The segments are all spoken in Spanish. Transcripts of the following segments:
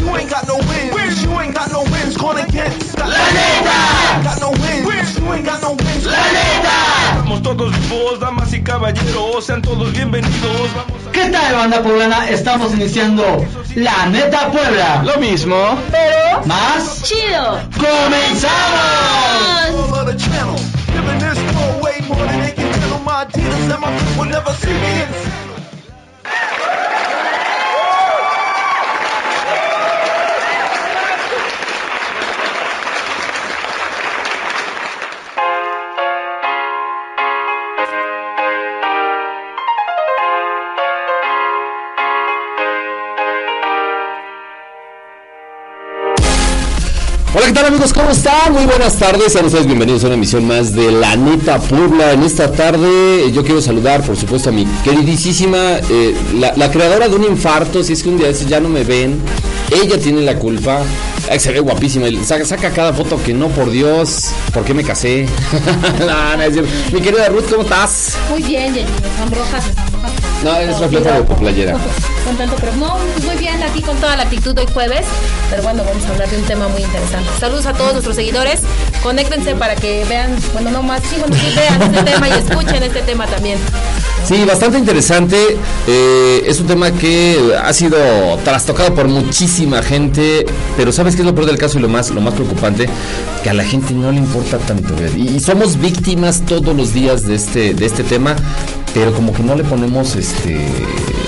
You ain't got no wins. You ain't got no wins. Gonna get la neta. Got no wins. You ain't got no wins. La neta. Estamos todos vivos, damas y caballeros, sean todos bienvenidos. ¿Qué tal, banda poblana? Estamos iniciando La Neta Puebla. Lo mismo, pero más chido. ¡Comenzamos! Hola, ¿qué tal amigos? ¿Cómo están? Muy buenas tardes. Sean ustedes bienvenidos a una emisión más de La Neta Puebla. En esta tarde yo quiero saludar, por supuesto, a mi queridísima, eh, la, creadora de un infarto. Si es que un día ya no me ven, ella tiene la culpa. se ve guapísima. Saca, cada foto que no, por Dios. ¿Por qué me casé? mi querida Ruth, ¿cómo estás? Muy bien, Jenny. Rojas. No, es reflejo de tu playera. Contento, pero no, muy bien aquí con toda la actitud hoy jueves. Pero bueno, vamos a hablar de un tema muy interesante. Saludos a todos nuestros seguidores. Conéctense para que vean, bueno, no más, sí, bueno, vean este tema y escuchen este tema también. Sí, bastante interesante. Eh, es un tema que ha sido trastocado por muchísima gente, pero ¿sabes qué es lo peor del caso y lo más, lo más preocupante? Que a la gente no le importa tanto. Y, y somos víctimas todos los días de este, de este tema, pero como que no le ponemos este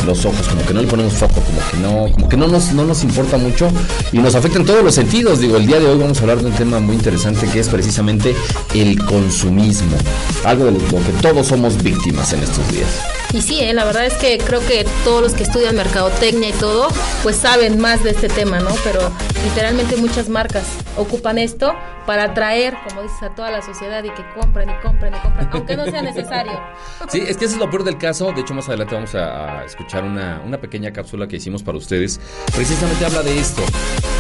los ojos, como que no le ponemos foco, como que no, como que no nos, no nos importa mucho y nos afecta en todos los sentidos. Digo, el día de hoy vamos a hablar de un tema muy interesante que es precisamente el consumismo, algo de lo que todos somos víctimas en estos días. Y sí, eh, la verdad es que creo que todos los que estudian mercadotecnia y todo, pues saben más de este tema, ¿no? Pero literalmente muchas marcas ocupan esto para atraer, como dices, a toda la sociedad y que compren y compren y compren, aunque no sea necesario. Sí, es que eso es lo peor del caso. De hecho, más adelante vamos a, escuchar una, una, pequeña cápsula que hicimos para ustedes. Precisamente habla de esto.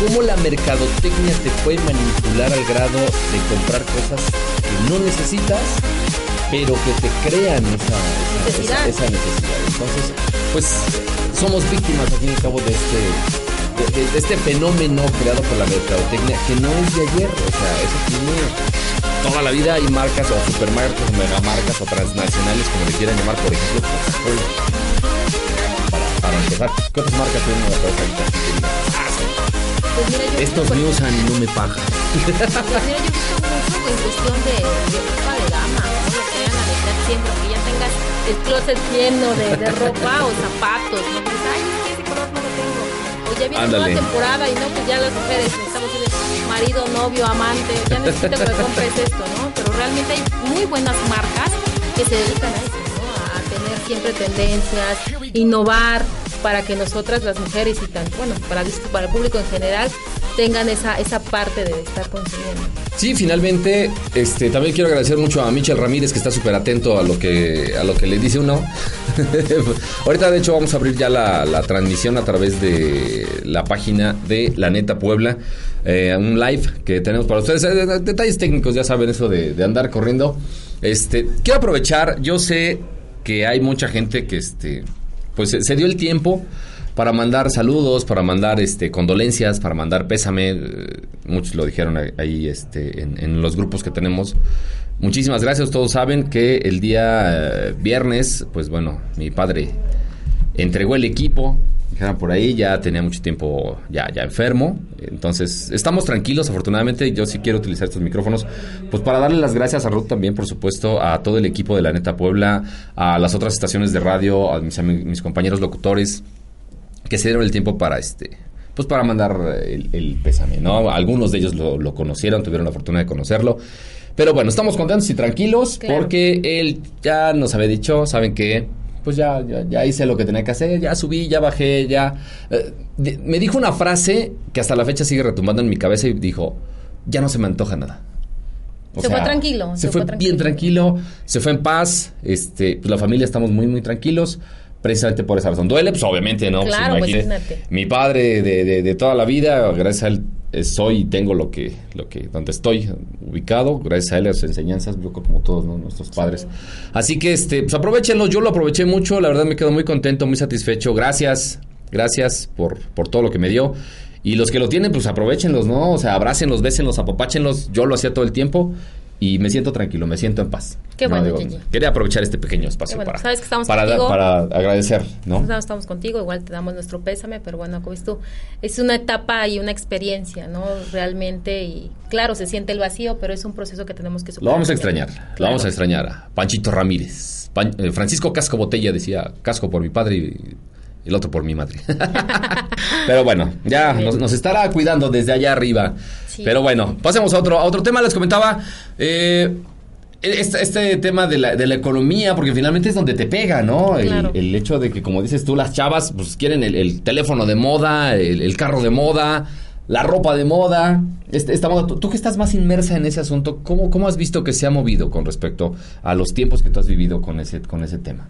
Cómo la mercadotecnia te puede manipular al grado de comprar cosas que no necesitas pero que te crean esa, necesidad. Entonces, pues somos víctimas al fin y al cabo de este, de, este fenómeno creado por la mercadotecnia que no es de ayer, o sea, eso tiene toda la vida. Hay marcas o supermarcas o megamarcas o transnacionales como le quieran llamar, por ejemplo, para, para empezar, ¿qué otras marcas tienen la cabeza pues Estos míos a mí no me pagan. Pues mira, yo he visto mucho en cuestión de, de ropa de dama, siempre, que ya tengas el closet lleno de, de ropa o zapatos, ¿no? Dices, ay, es que ese color no lo tengo. O ya viene una temporada y no, pues ya las mujeres estamos en marido, novio, amante, ya necesito que me compres esto, ¿no? Pero realmente hay muy buenas marcas que se dedican a eso, ¿no? A tener siempre tendencias, innovar para que nosotras las mujeres y tan, bueno, para, para el público en general tengan esa, esa parte de estar consumiendo. Sí, finalmente, este, también quiero agradecer mucho a Michel Ramírez que está súper atento a lo que a lo que le dice uno. Ahorita de hecho vamos a abrir ya la, transmisión a través de la página de La Neta Puebla, eh, un live que tenemos para ustedes. Eh, detalles técnicos, ya saben eso de, andar corriendo. Este, quiero aprovechar, yo sé que hay mucha gente que este, pues se dio el tiempo para mandar saludos, para mandar este condolencias, para mandar pésame. Eh, muchos lo dijeron ahí este, en, los grupos que tenemos. Muchísimas gracias. Todos saben que el día eh, viernes, pues bueno, mi padre entregó el equipo dijeran por ahí, ya tenía mucho tiempo ya, ya enfermo. Entonces, estamos tranquilos, afortunadamente. Yo sí quiero utilizar estos micrófonos, pues para darle las gracias a Ruth también, por supuesto, a todo el equipo de La Neta Puebla, a las otras estaciones de radio, a mis, ami- mis compañeros locutores, que se dieron el tiempo para este. Pues para mandar el, el pésame, ¿no? Algunos de ellos lo, lo conocieron, tuvieron la fortuna de conocerlo. Pero bueno, estamos contentos y tranquilos Claro. porque él ya nos había dicho, ¿saben qué? Pues ya, ya, ya hice lo que tenía que hacer, ya subí, ya bajé, ya... eh, di- me dijo una frase que hasta la fecha sigue retumbando en mi cabeza y dijo, ya no se me antoja nada. Se fue tranquilo, Se, se fue, fue bien tranquilo, se fue en paz, este, pues la familia estamos muy, muy tranquilos. Precisamente por esa razón. Duele, pues obviamente, ¿no? Pues, Claro, pues, imagínate. Mi padre de, de- de toda la vida, gracias a él eh, soy y tengo lo que, lo que, donde estoy ubicado, gracias a él, a sus enseñanzas, yo creo como todos ¿no? nuestros padres. Así que, este, pues aprovechenlo, yo lo aproveché mucho, la verdad me quedo muy contento, muy satisfecho. Gracias, gracias por, por todo lo que me dio. Y los que lo tienen, pues aprovechenlos, ¿no? O sea, abrácenlos, bésenlos, apapáchenlos. Yo lo hacía todo el tiempo y me siento tranquilo, me siento en paz. Qué No, bueno, digo. Quería aprovechar este pequeño espacio bueno, para, sabes que estamos para, contigo. para agradecer, ¿no? Estamos contigo, igual te damos nuestro pésame, pero bueno, como tú, es una etapa y una experiencia, ¿no? Realmente, y claro, se siente el vacío, pero es un proceso que tenemos que superar. Lo vamos a extrañar, lo vamos a extrañar Panchito Ramírez. Pan- eh, Francisco Casco Botella decía, casco por mi padre y el otro por mi madre. Pero bueno, ya nos, nos estará cuidando desde allá arriba. Sí. Pero bueno, pasemos a otro, a otro tema. Les comentaba eh, este, este tema de la, de la economía, porque finalmente es donde te pega, ¿no? El, el hecho de que, como dices tú, las chavas pues quieren el, el teléfono de moda, el, el carro de moda, la ropa de moda, este, esta moda. Tú, tú que estás más inmersa en ese asunto, ¿cómo, ¿cómo has visto que se ha movido con respecto a los tiempos que tú has vivido con ese, con ese tema?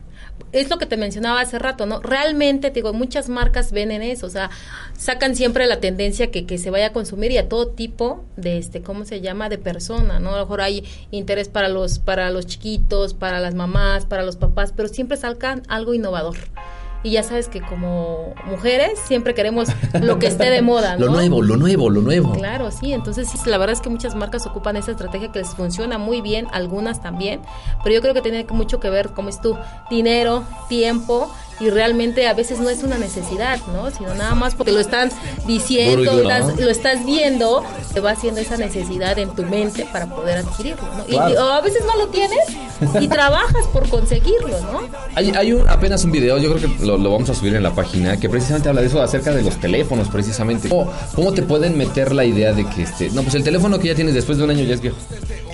es lo que te mencionaba hace rato, ¿no? Realmente, te digo, muchas marcas ven en eso, o sea, sacan siempre la tendencia que, que se vaya a consumir y a todo tipo de, este, ¿cómo se llama?, de persona, ¿no? A lo mejor hay interés para los, para los chiquitos, para las mamás, para los papás, pero siempre sacan algo innovador. Y ya sabes que como mujeres siempre queremos lo que esté de moda, ¿no? Lo nuevo, lo nuevo, lo nuevo. Claro, sí, entonces sí, la verdad es que muchas marcas ocupan esa estrategia que les funciona muy bien, algunas también, pero yo creo que tiene mucho que ver, como es tú, dinero, tiempo y realmente a veces no es una necesidad, ¿no? Sino nada más porque lo están diciendo, estás- lo estás viendo, te va haciendo esa necesidad en tu mente para poder adquirirlo, ¿no? Claro. Y, o a veces no lo tienes y trabajas por conseguirlo, ¿no? Hay, hay un, apenas un video, yo creo que lo, lo vamos a subir en la página, que precisamente habla de eso, acerca de los teléfonos, precisamente. ¿Cómo, cómo te pueden meter la idea de que, este, no, pues el teléfono que ya tienes después de un año ya es viejo,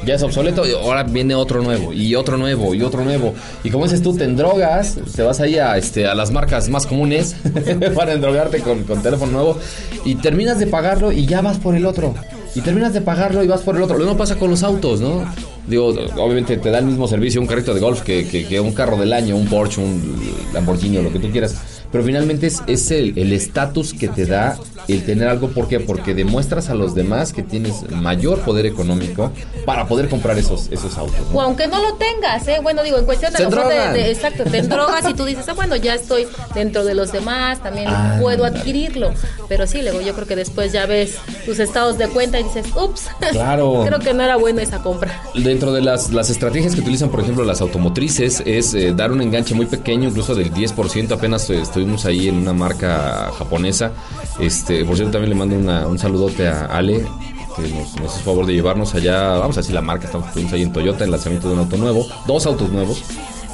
ya es obsoleto, y ahora viene otro nuevo, y otro nuevo, y otro nuevo. Y como dices tú, te endrogas, te vas ahí a, este, a las marcas más comunes para endrogarte con, con teléfono nuevo, y terminas de pagarlo y ya vas por el otro. Y terminas de pagarlo y vas por el otro. Lo mismo pasa con los autos, ¿no? Digo, obviamente te da el mismo servicio un carrito de golf que, que- que un carro del año, un Porsche, un Lamborghini o lo que tú quieras. Pero finalmente es, es el el estatus que te da el tener algo. ¿Por qué? Porque demuestras a los demás que tienes mayor poder económico para poder comprar esos, esos autos. ¿no? O aunque no lo tengas, ¿eh? Bueno, digo, en cuestión de, de- de- exacto, te drogas y tú dices, ah, bueno, ya estoy dentro de los demás, también Ah, puedo adquirirlo. Pero sí, luego yo creo que después ya ves tus estados de cuenta y dices, ups, Claro. creo que no era bueno esa compra. Dentro de las, las estrategias que utilizan, por ejemplo, las automotrices, es eh, dar un enganche muy pequeño, incluso del 10%. Apenas eh, estuvimos ahí en una marca japonesa. Este, por cierto, también le mando una- un saludote a Ale, que nos, nos hizo favor de llevarnos allá. Vamos a decir la marca, estamos estuvimos ahí en Toyota, en el lanzamiento de un auto nuevo, dos autos nuevos.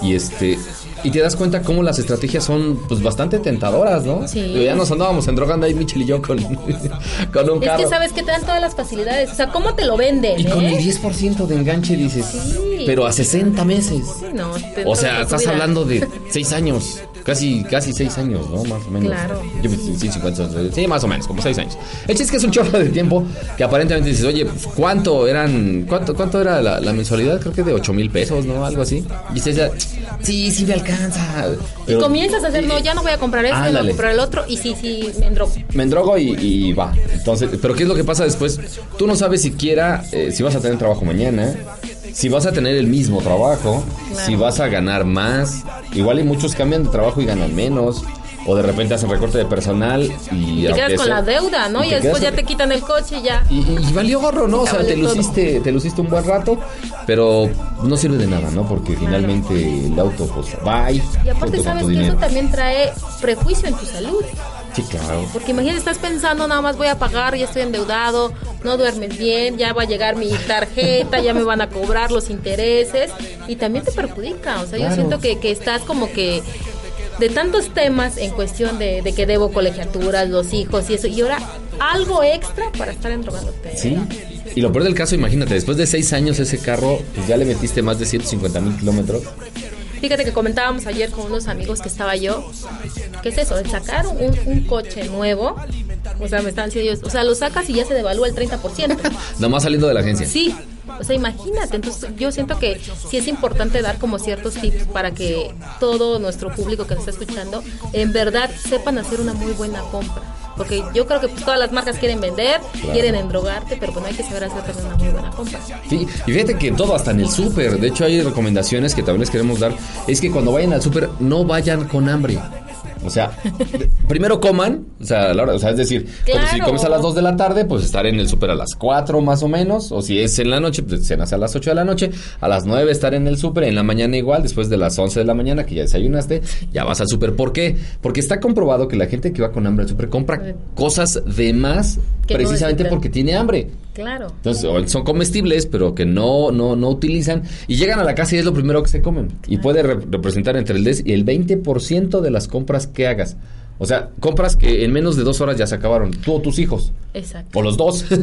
Y este. Y te das cuenta cómo las estrategias son pues bastante tentadoras, ¿no? Sí. Ya nos andábamos endrogando ahí Michel y yo con, con un Es carro. que sabes que te dan todas las facilidades. O sea, ¿cómo te lo venden? Y con eh? el 10% de enganche dices, Sí. pero a 60 meses. Sí, no, O sea, estás hablando de 6 años. Casi, casi 6 años, ¿no? Más o menos. Claro. Yo, sí, sí, 50, sí, más o menos, como 6 años. El chiste es que es un chorro de tiempo que aparentemente dices, oye, pues, ¿cuánto eran, cuánto, cuánto era la, la mensualidad? Creo que de 8 mil pesos, ¿no? Algo así. Y dices, ya, sí, sí me alcanza. Y comienzas a hacer, no, ya no voy a comprar este, voy a comprar el otro. Y sí, sí, me endrogo. me endrogo y, y va. Entonces, pero ¿qué es lo que pasa después? Tú no sabes siquiera eh, si vas a tener trabajo mañana, si vas a tener el mismo trabajo, Claro. si vas a ganar más. Igual y muchos cambian de trabajo y ganan menos. o de repente hacen recorte de personal y... Y te quedas con sea- la deuda, ¿no? y después quedas- ya te quitan el coche y ya. Y, y valió gorro, ¿no? O sea, te luciste, te luciste un buen rato, pero no sirve de nada, ¿no? Porque finalmente el auto, pues, bye. Y aparte, ¿sabes que eso también trae prejuicio en tu salud? Sí, claro. Porque imagínate, estás pensando, nada más voy a pagar, ya estoy endeudado, no duermes bien, ya va a llegar mi tarjeta, ya me van a cobrar los intereses y también te perjudica. O sea, Claro. yo siento que, que estás como que de tantos temas en cuestión de, de que debo colegiaturas, los hijos y eso, y ahora algo extra para estar endrogándote. Sí. Y lo peor del caso, imagínate, después de seis años ese carro, pues ya le metiste más de 150 mil kilómetros. Fíjate que comentábamos ayer con unos amigos que estaba yo, ¿qué es eso? El sacar un, un coche nuevo, o sea, me están diciendo o sea, lo sacas y ya se devalúa el 30%. Nomás saliendo de la agencia. Sí, o sea, imagínate, entonces yo siento que sí es importante dar como ciertos tips para que todo nuestro público que nos está escuchando en verdad sepan hacer una muy buena compra. Porque yo creo que pues, todas las marcas quieren vender, quieren endrogarte, pero pues hay que saber hacer también una muy buena compra. Sí, y fíjate que en todo, hasta en el súper, de hecho hay recomendaciones que también les queremos dar, es que cuando vayan al súper no vayan con hambre. O sea, primero coman, o sea, a la hora- o sea, es decir, como si comes a las 2 de la tarde, pues estar en el súper a las 4 más o menos, o si es en la noche, pues cenas a las 8 de la noche, a las 9 estar en el súper, en la mañana igual, después de las 11 de la mañana que ya desayunaste, ya vas al súper. ¿Por qué? Porque está comprobado que la gente que va con hambre al súper compra cosas de más no precisamente porque tiene hambre. Claro. Entonces, o son comestibles, pero que no, no, no utilizan. Y llegan a la casa y es lo primero que se comen. Y puede re- representar entre el 10 y el 20% de las compras que hagas. O sea, compras que en menos de dos horas ya se acabaron. Tú o tus hijos. Exacto. O los dos.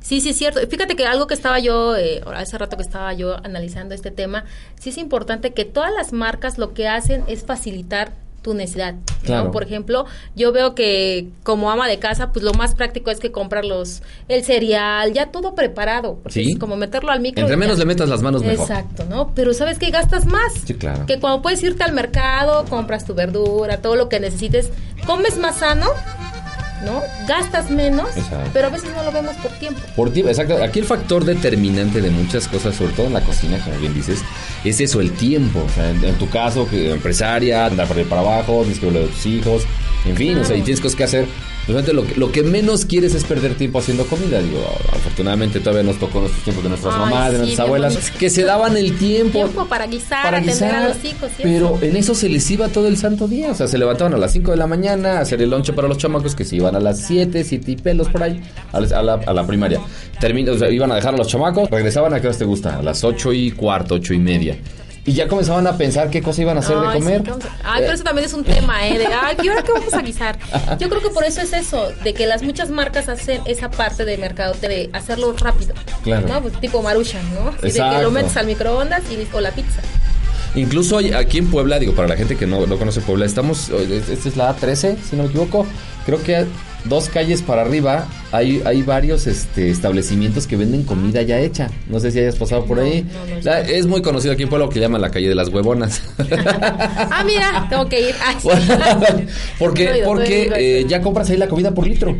Sí, sí, es cierto. Fíjate que algo que estaba yo, eh, hace rato que estaba yo analizando este tema, sí es importante que todas las marcas lo que hacen es facilitar tu necesidad. ¿no? Claro. Por ejemplo, yo veo que como ama de casa, pues lo más práctico es que comprar los, el cereal, ya todo preparado. Sí. es como meterlo al micro. Entre menos ya. le metas las manos mejor. Exacto, ¿no? Pero ¿sabes qué? Gastas más. Sí, claro. Que cuando puedes irte al mercado, compras tu verdura, todo lo que necesites, comes más sano, ¿no? Gastas menos, Exacto. pero a veces no lo vemos por tiempo. Por ti, exacto. Aquí el factor determinante de muchas cosas, sobre todo en la cocina, como bien dices, es eso, el tiempo. O sea, en, en tu caso, que empresaria, andar para ir para abajo, tienes que a tus hijos, en fin, o sea, y tienes cosas que hacer. Realmente lo que, lo que menos quieres es perder tiempo haciendo comida. Digo, afortunadamente todavía nos tocó nuestros tiempos de nuestras Ay, mamás, de nuestras abuelas, bonito. que se daban el tiempo. Tiempo para guisar, para atender guisar, a los hijos. pero en eso se les iba todo el santo día. O sea, se levantaban a las 5 de la mañana a hacer el lonche para los chamacos que se iban a las 7, 7 y pelos por ahí, a la, a la- a la primaria. Termin- o sea, iban a dejar a los chamacos, regresaban a qué hora te gusta, a las 8 y cuarto, 8 y media. Y ya comenzaban a pensar qué cosa iban a hacer de Ay, sí, comer. ¿qué a- Ay, pero eso también es un tema, ¿eh? De, ay, ¿y ahora qué vamos a guisar? Yo creo que por eso es eso, de que las muchas marcas hacen esa parte de mercado, de hacerlo rápido. Claro. ¿No? Pues tipo Maruchan, ¿no? Así de que Exacto. lo metes al microondas y o la pizza. Incluso aquí en Puebla, digo, para la gente que no, no conoce Puebla, estamos, eh, esta es la A13, si no me equivoco. Creo que dos calles para arriba hay, hay varios este, establecimientos que venden comida ya hecha. No sé si hayas pasado por No, ahí. no, no, La- es muy conocido aquí en Puebla lo que llaman la calle de las huevonas. Ah, mira, tengo que ir. Ay, sí. porque porque eh, ya compras ahí la comida por litro.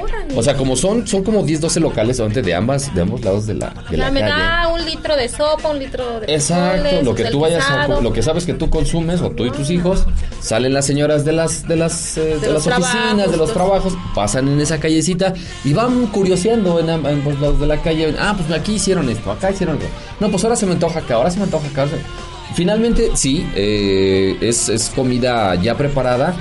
Órale. O sea, como son son como 10, 12 locales obviamente, de ambas de ambos lados de la, de la me calle. da un litro de sopa, un litro de Exacto, frijoles, lo que tú vayas a, lo que sabes que tú consumes o tú y tus hijos, salen las señoras de las de las eh, de, las oficinas, de los- trabajos, pasan en esa callecita y van curioseando en, en los lados de la calle, ah, pues aquí hicieron esto, acá hicieron esto. No, pues ahora se me antoja acá, ahora se me antoja acá. Finalmente, sí, eh, es, es comida ya preparada,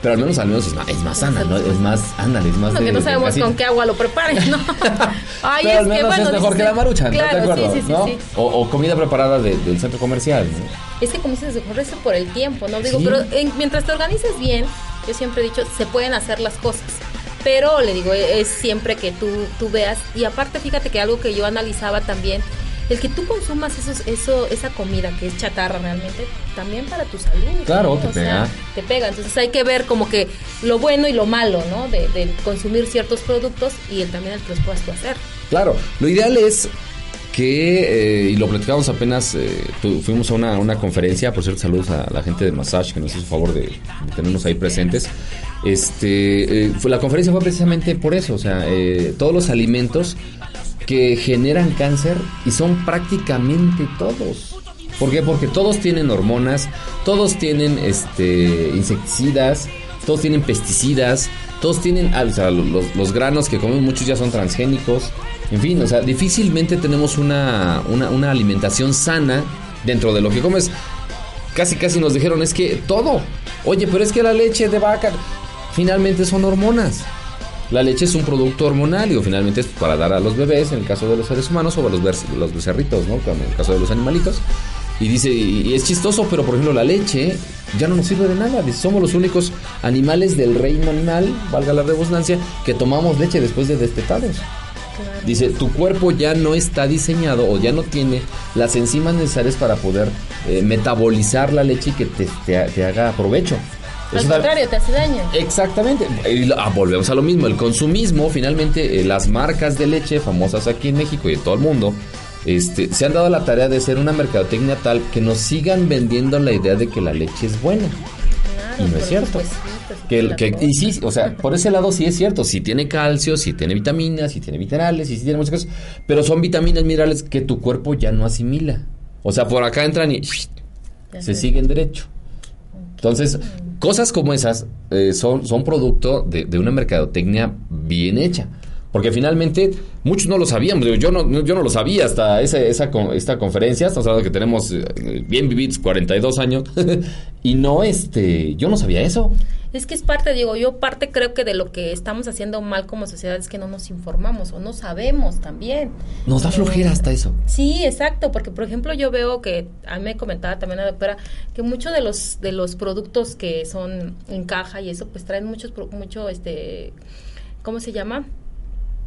pero al menos al menos es más, es más sana, ¿no? Es más, ándale, es más Lo que de- no de sabemos casi- con qué agua lo preparen, ¿no? Ay, pero al es que menos bueno. es mejor dices- que la maruchan, claro, ¿no? ¿De acuerdo? Sí, sí, ¿no? sí. O, o comida preparada de- del centro comercial, ¿no? Es que como dices, eso por el tiempo, ¿no? Digo, pero en- mientras te organices bien, yo siempre he dicho, se pueden hacer las cosas. Pero le digo, es siempre que tú, tú veas. Y aparte, fíjate que algo que yo analizaba también, el que tú consumas esos, eso, esa comida que es chatarra realmente, también para tu salud. Claro, ¿no? te O sea, pega. te pega. Entonces hay que ver como que lo bueno y lo malo, ¿no? De, de consumir ciertos productos y el, también el que los puedas tú hacer. Claro, lo ideal es que, eh, y lo platicamos apenas, eh, tu- fuimos a una, una conferencia, por cierto, saludos a la gente de Massage que nos hizo favor de, de tenernos ahí presentes. Este, eh, fue- la conferencia fue precisamente por eso, o sea, eh, todos los alimentos que generan cáncer y son prácticamente todos. ¿Por qué? Porque todos tienen hormonas, todos tienen este insecticidas, todos tienen pesticidas, todos tienen, ah, o sea, los, los granos que comen muchos ya son transgénicos. En fin, o sea, difícilmente tenemos una, una, alimentación sana dentro de lo que comes. Casi, casi nos dijeron, es que todo. Oye, pero es que la leche de vaca finalmente son hormonas. La leche es un producto hormonal, digo, finalmente es para dar a los bebés, en el caso de los seres humanos, o a los, los becerritos, ¿no? En el caso de los animalitos. Y dice, y es chistoso, pero por ejemplo la leche ya no nos sirve de nada. Dice, somos los únicos animales del reino animal, valga la redundancia, que tomamos leche después de destetados. Dice, tu cuerpo ya no está diseñado o ya no tiene las enzimas necesarias para poder eh, metabolizar la leche y que te, te- te haga provecho. Al contrario, te hace daño. Exactamente. Ah, volvemos a lo mismo. El consumismo, finalmente, eh, las marcas de leche famosas aquí en México y en todo el mundo, este, se han dado la tarea de ser una mercadotecnia tal que nos sigan vendiendo la idea de que la leche es buena. Claro, Y no es cierto. Que, y sí, o sea, por ese lado sí es cierto. Sí tiene calcio, sí tiene vitaminas, sí tiene minerales, sí tiene muchas cosas. Pero son vitaminas, minerales que tu cuerpo ya no asimila. O sea, por acá entran y Ya se siguen derecho. Entonces, cosas como esas eh, son, son producto de, de una mercadotecnia bien hecha. Porque finalmente muchos no lo sabíamos. Yo no, yo no lo sabía hasta esa, esa esta conferencia. Estamos hablando que tenemos eh, bien vividos 42 años. y no, este, yo no sabía eso. Es que es parte, digo, yo parte creo que de lo que estamos haciendo mal como sociedad es que no nos informamos o no sabemos también. Nos da Eh, flojera hasta eso. Sí, exacto, porque por ejemplo yo veo que a mí me comentaba también la doctora que muchos de los de los productos que son en caja y eso pues traen muchos mucho este ¿cómo se llama?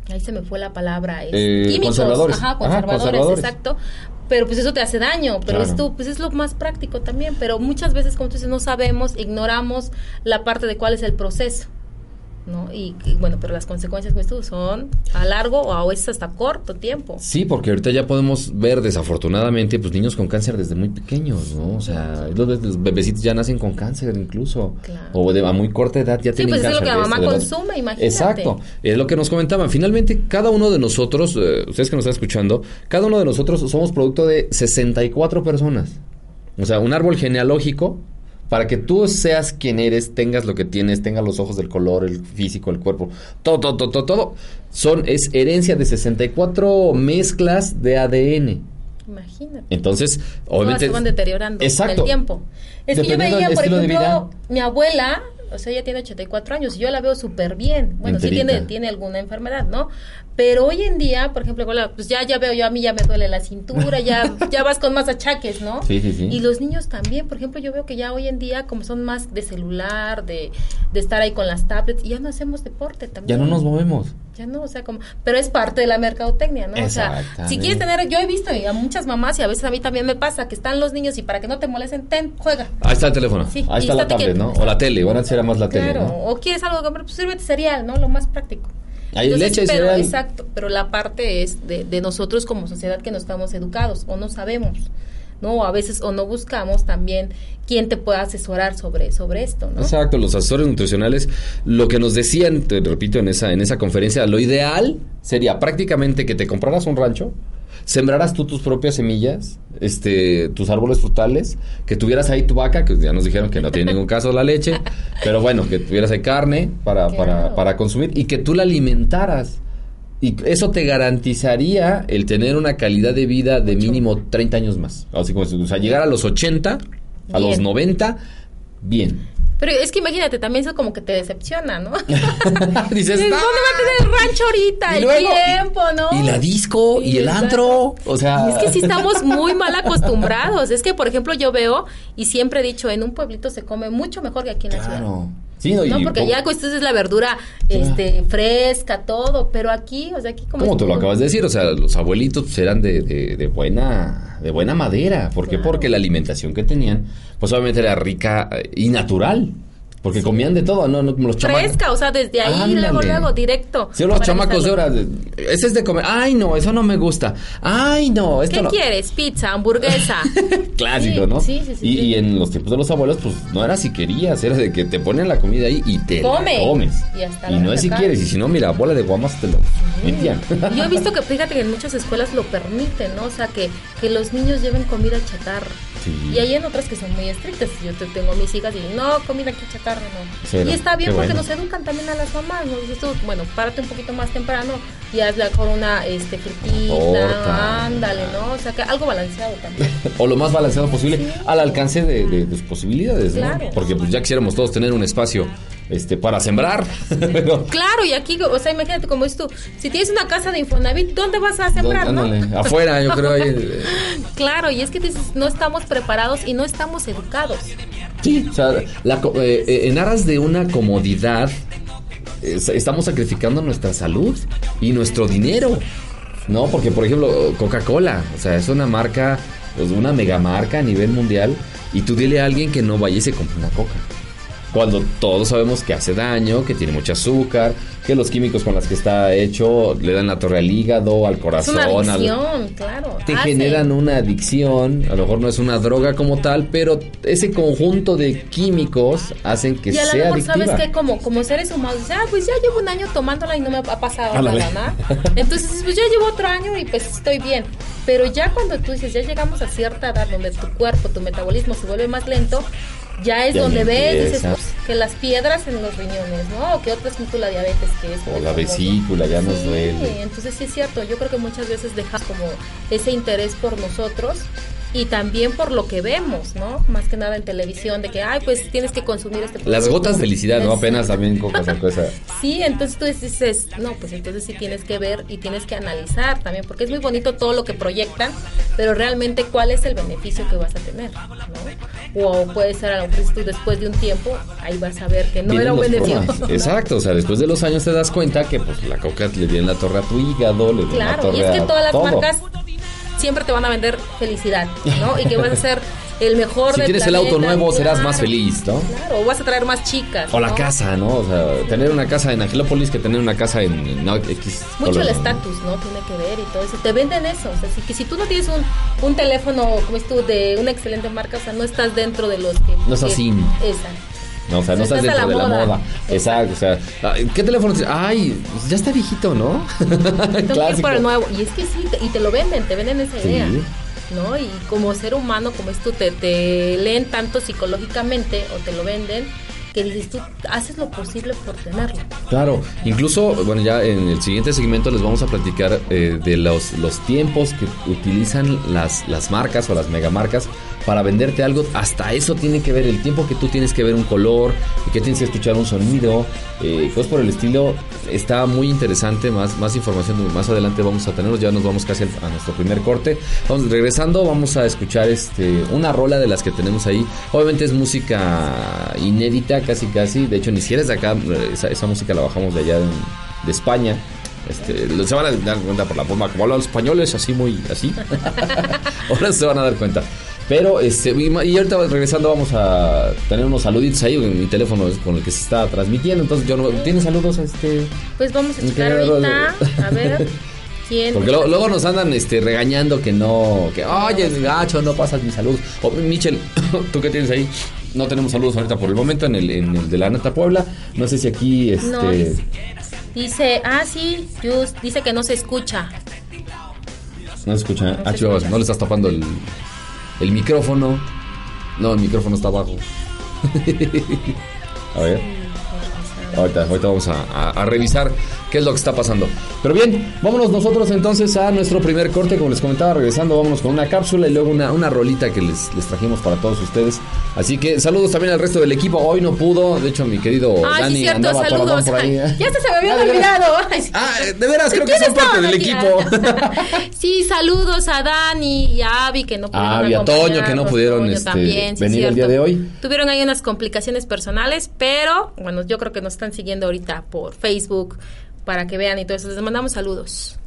Ahí se me fue la palabra, es Eh, químicos, conservadores. ajá, conservadores. exacto. Pero pues eso te hace daño, pero Claro. esto pues es lo más práctico también, pero muchas veces como tú dices no sabemos, ignoramos la parte de cuál es el proceso. ¿No? Y, y, bueno, pero las consecuencias como tú son a largo o a veces hasta corto tiempo. Sí, porque ahorita ya podemos ver desafortunadamente pues niños con cáncer desde muy pequeños, ¿no? O sea, los, los bebecitos ya nacen con cáncer incluso. Claro. O de, a muy corta edad ya Sí, tienen pues es lo cáncer. que la mamá esto, consume, imagínate. Exacto, es lo que nos comentaban. Finalmente, cada uno de nosotros, eh, ustedes que nos están escuchando, cada uno de nosotros somos producto de 64 personas. O sea, un árbol genealógico para que tú seas quien eres, tengas lo que tienes, tengas los ojos del color, el físico, el cuerpo, todo, todo, todo, todo, todo, son, es herencia de 64 mezclas de ADN. Imagínate. Entonces, Todas obviamente... se van deteriorando Exacto. con el tiempo. Es que yo veía, por ejemplo, mi abuela, o sea, ella tiene 84 años y yo la veo súper bien. Bueno, sí Enterita. tiene, tiene alguna enfermedad, ¿no? Pero hoy en día, por ejemplo, pues ya, ya veo yo, a mí ya me duele la cintura, ya, ya vas con más achaques, ¿no? Sí, sí, sí. Y los niños también, por ejemplo, yo veo que ya hoy en día, como son más de celular, de, de estar ahí con las tablets, ya no hacemos deporte también. Ya no nos movemos. Ya no, o sea, como, pero es parte de la mercadotecnia, ¿no? O sea, si quieres tener, yo he visto a muchas mamás y a veces a mí también me pasa que están los niños y para que no te molesten, ten, juega. Ahí está el teléfono. Sí, Ahí está la tablet. ¿no? O la tele. Antes era más la tele, Claro, ¿no? o quieres algo de comer, pues sírvete cereal, ¿no? Lo más práctico. Hay leche y pero, cereal. Exacto, pero la parte es de, de nosotros como sociedad que no estamos educados o no sabemos, ¿no? A veces o no buscamos también quién te pueda asesorar sobre, sobre esto, ¿no? Exacto, los asesores nutricionales, lo que nos decían, te repito, en esa, en esa conferencia, lo ideal sería prácticamente que te compraras un rancho, sembraras tú tus propias semillas, este, tus árboles frutales, que tuvieras ahí tu vaca, que ya nos dijeron que no tiene ningún caso la leche, pero bueno, que tuvieras ahí carne para, para, Claro. para consumir y que tú la alimentaras. Y eso te garantizaría el tener una calidad de vida de mínimo 30 años más. Así como, o sea, llegar a los 80, a los Bien. 90, bien. Pero es que imagínate, también eso como que te decepciona, ¿no? Dices, ¿Dónde va a tener el rancho ahorita? Y el luego, tiempo, ¿no? Y la disco, y, Y el exacto. antro, o sea... Y es que sí estamos muy mal acostumbrados. Es que, por ejemplo, yo veo y siempre he dicho, en un pueblito se come mucho mejor que aquí en la ciudad. Sí, no, No, porque ya pues es la verdura este fresca, todo, pero aquí, o sea, aquí como... Como tú lo acabas de decir, o sea, los abuelitos pues, eran de, de- de buena de buena madera. ¿Por qué? Claro. Porque la alimentación que tenían, pues obviamente era rica eh, y natural. Porque comían de todo, no, los chamacos. Fresca, o sea, desde ahí, Ándale. luego, luego, directo. Sí, los chamacos de de- ese es de comer. Ay, no, eso no me gusta. Ay, no, esto ¿Qué no. quieres? Pizza, hamburguesa. Clásico, Sí, ¿no? sí, sí, sí, y, sí. y en los tiempos de los abuelos, pues no era si querías, era de que te ponen la comida ahí y te Come. la comes. Y hasta Y no es si quieres, y si no, mira, bola de guamas te lo metían. Yo he visto que, fíjate que en muchas escuelas lo permiten, ¿no? O sea, que, que los niños lleven comida chatarra. Sí. Y hay en otras que son muy estrictas. Yo te- tengo mis hijas y no, comida aquí chatarra, no. Y está bien porque bueno. nos educan también a las mamás, ¿no? Dices tú, bueno, párate un poquito más temprano y hazle con una este, frutita, Torta. ándale, ¿no? O sea, que algo balanceado también. O lo más balanceado posible al alcance de, de tus posibilidades, ¿no? Claro. Porque pues ya quisiéramos todos tener un espacio este para sembrar. Claro, y aquí, o sea, imagínate como es tú, si tienes una casa de Infonavit, ¿dónde vas a sembrar, no? afuera, yo creo ahí. eh, Claro, y es que dices, no estamos preparados y no estamos educados. Sí, o sea, la eh, eh, en aras de una comodidad, estamos sacrificando nuestra salud y nuestro dinero, ¿no? Porque, por ejemplo, Coca-Cola, o sea, es una marca, pues una megamarca a nivel mundial, y tú dile a alguien que no vaya y se compre una Coca. Cuando todos sabemos que hace daño, que tiene mucho azúcar, que los químicos con los que está hecho le dan la torre al hígado, al Es corazón, una al, adicción, claro. te hace. generan una adicción, a lo mejor no es una droga como tal, pero ese conjunto de químicos hacen que y a lo sea mejor adictiva. sabes que como, como seres humanos, dices, ah, pues ya llevo un año tomándola y no me ha pasado nada, ¿no? Entonces, pues ya llevo otro año y pues estoy bien. Pero ya cuando tú dices, ya llegamos a cierta edad donde tu cuerpo, tu metabolismo se vuelve más lento, ya es Ya donde ves, dices, pues, que las piedras en los riñones, ¿no? O que otras como tú la diabetes, que es... O la vesícula, ya nos Sí, duele. entonces sí es cierto, yo creo que muchas veces dejas como ese interés por nosotros y también por lo que vemos, ¿no? Más que nada en televisión, de que, ay, pues tienes que consumir este Las producto. gotas de felicidad, ¿no? Apenas también Coca esa. Sí, entonces tú dices, no, pues entonces sí tienes que ver y tienes que analizar también, porque es muy bonito todo lo que proyectan, pero realmente cuál es el beneficio que vas a tener, ¿no? O puede ser a lo mejor tú después de un tiempo, ahí vas a ver que no Vienen era un beneficio. Exacto, o sea, después de los años te das cuenta que pues la Coca le viene la torre a tu hígado, le viene la Claro, torre y es que a todas las todo. marcas siempre te van a vender felicidad, ¿no? Y que vas a ser el mejor Si tienes el auto nuevo, serás más feliz, ¿no? Claro, o vas a traer más chicas. O la casa, ¿no? O sea, tener una casa en Angelópolis que tener una casa en, en X. Mucho el estatus, ¿no? Tiene que ver y todo eso. Te venden eso. O sea, si, que si tú no tienes un, un teléfono, como es tú, de una excelente marca, o sea, no estás dentro de los que... No estás que- in. No, o sea, no Estás dentro la de la moda. Exacto, o sea, ¿qué teléfono? Ay, pues ya está viejito, ¿no? Ir por el nuevo. Y es que sí, y te lo venden, te venden esa Sí. idea. ¿No? Y como ser humano, como es tú, te, te leen tanto psicológicamente o te lo venden, que dices tú, haces lo posible por tenerlo. Claro, incluso, bueno, ya en el siguiente segmento les vamos a platicar eh, de los, los tiempos que utilizan las, las marcas o las megamarcas para venderte algo. Hasta eso tiene que ver el tiempo que tú tienes que ver un color que tienes que escuchar un sonido, eh, cosas por el estilo. Está muy interesante, más, más información más adelante vamos a tener. Ya nos vamos casi a nuestro primer corte. Vamos, regresando, vamos a escuchar este una rola de las que tenemos ahí. Obviamente es música inédita, casi casi. De hecho, ni siquiera es de acá. Esa, música la bajamos de allá de España. Este, se van a dar cuenta por la forma como hablan los españoles, así muy así. Ahora se van a dar cuenta. Pero, este, y, ahorita regresando vamos a tener unos saluditos ahí. Mi teléfono es con el que se está transmitiendo. Entonces, yo no. ¿Tienes saludos? Este. Pues vamos a checar ahorita, a ver, quién... Porque luego, luego nos andan este, regañando que no, que oye, gacho, no pasas mi salud. O Michel, ¿tú qué tienes ahí? No tenemos saludos ahorita por el momento en el, en el de la Neta Puebla. No sé si aquí este. No, dice- ah, sí, Just, dice que no se escucha. No se escucha. No ah, chivas, no le estás tapando el, el micrófono. No, el micrófono está abajo. a ver. Ahorita, ahorita vamos a, a- a revisar qué es lo que está pasando. Pero bien, vámonos nosotros entonces a nuestro primer corte. Como les comentaba, regresando, vámonos con una cápsula y luego una, una rolita que les, les trajimos para todos ustedes. Así que saludos también al resto del equipo. Hoy no pudo, de hecho, mi querido Ah, Dani sí, cierto, andaba saludos. por ahí. Ay, ya hasta se me habían Ah, olvidado. Ay. Ah, de veras, creo que ¿Quiénes son parte del equipo. sí, saludos a Dani y a Abby que no pudieron Ah, y a Toño, que no pudieron, este, también, sí, venir el día de hoy. Tuvieron ahí unas complicaciones personales, pero bueno, yo creo que nos están siguiendo ahorita por Facebook para que vean y todo eso. Les mandamos saludos.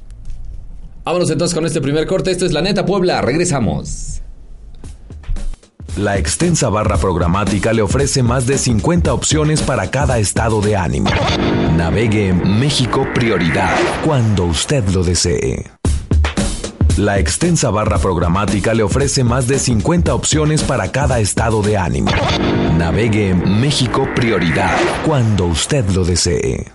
Vámonos entonces con este primer corte. Esto es La Neta Puebla. Regresamos. La extensa barra programática le ofrece más de 50 opciones para cada estado de ánimo. Navegue en México Prioridad cuando usted lo desee. La extensa barra programática le ofrece más de 50 opciones para cada estado de ánimo. Navegue en México Prioridad cuando usted lo desee.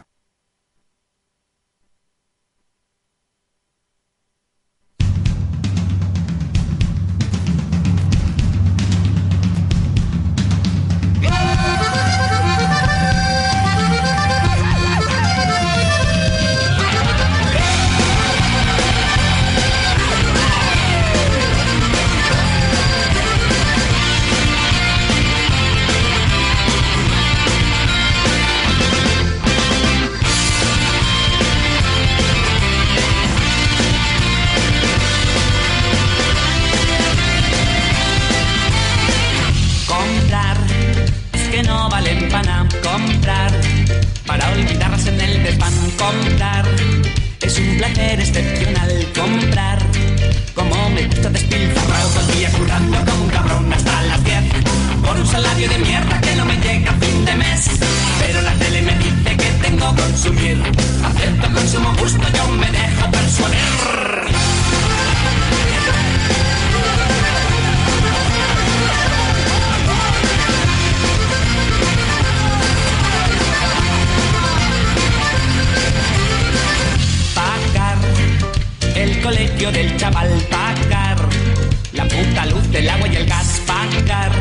Puta luz del agua y el gas pagar.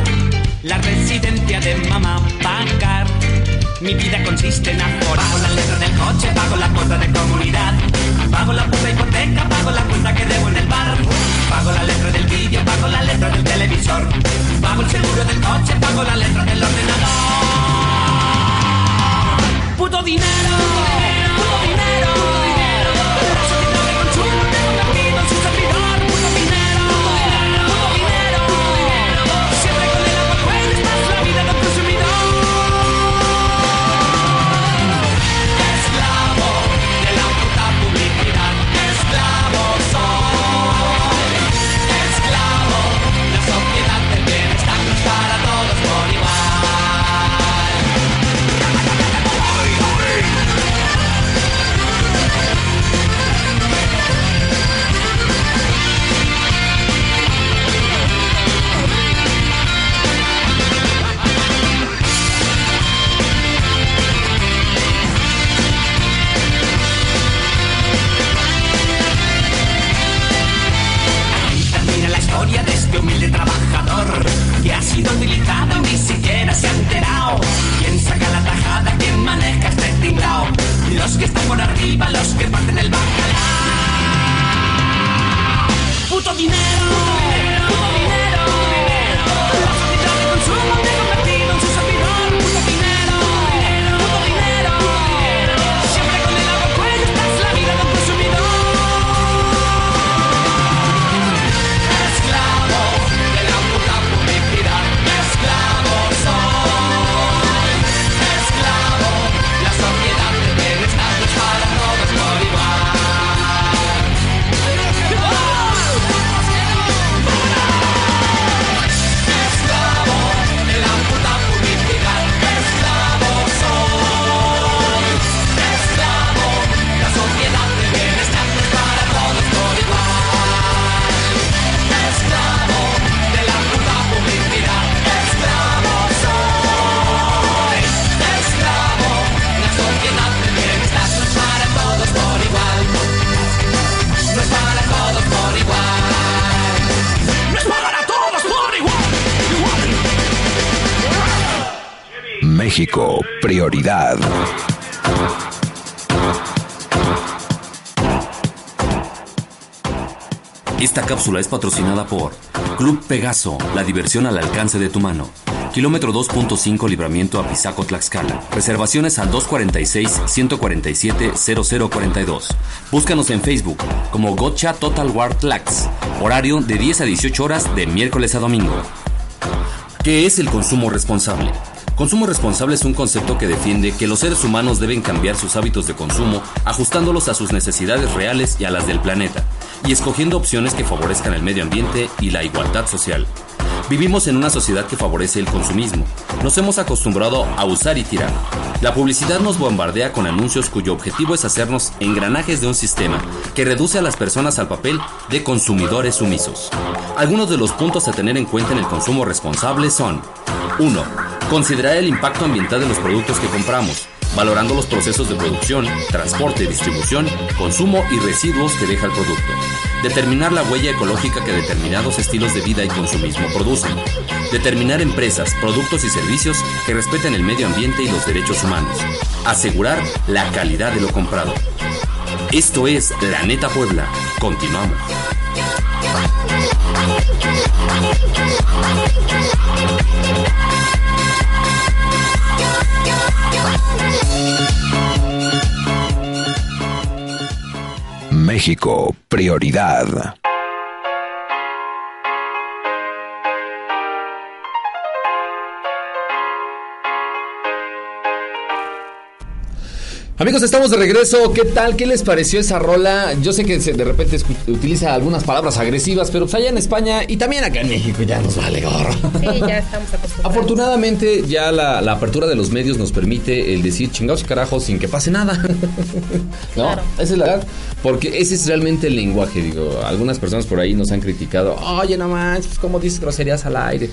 La residencia de mamá pagar. Mi vida consiste en aforar. Pago la letra del coche, pago la cuota de comunidad. Pago la puta hipoteca, pago la cuenta que debo en el bar. Pago la letra del vídeo, pago la letra del televisor. Pago el seguro del coche, pago la letra del ordenador. Puto dinero, arriba, los que parten el bacalao. ¡Puto dinero! Es patrocinada por Club Pegaso, la diversión al alcance de tu mano. Kilómetro 2.5 libramiento a Pisaco Tlaxcala. Reservaciones al 246-147-0042. Búscanos en Facebook como Gotcha Total War Tlax. Horario de 10 a 18 horas de miércoles a domingo. ¿Qué es el consumo responsable? Consumo responsable es un concepto que defiende que los seres humanos deben cambiar sus hábitos de consumo ajustándolos a sus necesidades reales y a las del planeta, y escogiendo opciones que favorezcan el medio ambiente y la igualdad social. Vivimos en una sociedad que favorece el consumismo. Nos hemos acostumbrado a usar y tirar. La publicidad nos bombardea con anuncios cuyo objetivo es hacernos engranajes de un sistema que reduce a las personas al papel de consumidores sumisos. Algunos de los puntos a tener en cuenta en el consumo responsable son 1. Considerar el impacto ambiental de los productos que compramos, valorando los procesos de producción, transporte, distribución, consumo y residuos que deja el producto. Determinar la huella ecológica que determinados estilos de vida y consumismo producen. Determinar empresas, productos y servicios que respeten el medio ambiente y los derechos humanos. Asegurar la calidad de lo comprado. Esto es La Neta Puebla. Continuamos. México, prioridad. Amigos, estamos de regreso. ¿Qué tal? ¿Qué les pareció esa rola? Yo sé que se- de repente utiliza algunas palabras agresivas, pero pues allá en España y también acá en México ya nos vale gorro. Sí, ya estamos acostumbrados. Afortunadamente ya la, la apertura de los medios nos permite el decir chingados y carajos sin que pase nada. no, Claro. esa es la verdad. Porque ese es realmente el lenguaje. Digo, algunas personas por ahí nos han criticado. Oye, no manches, ¿cómo dices groserías al aire?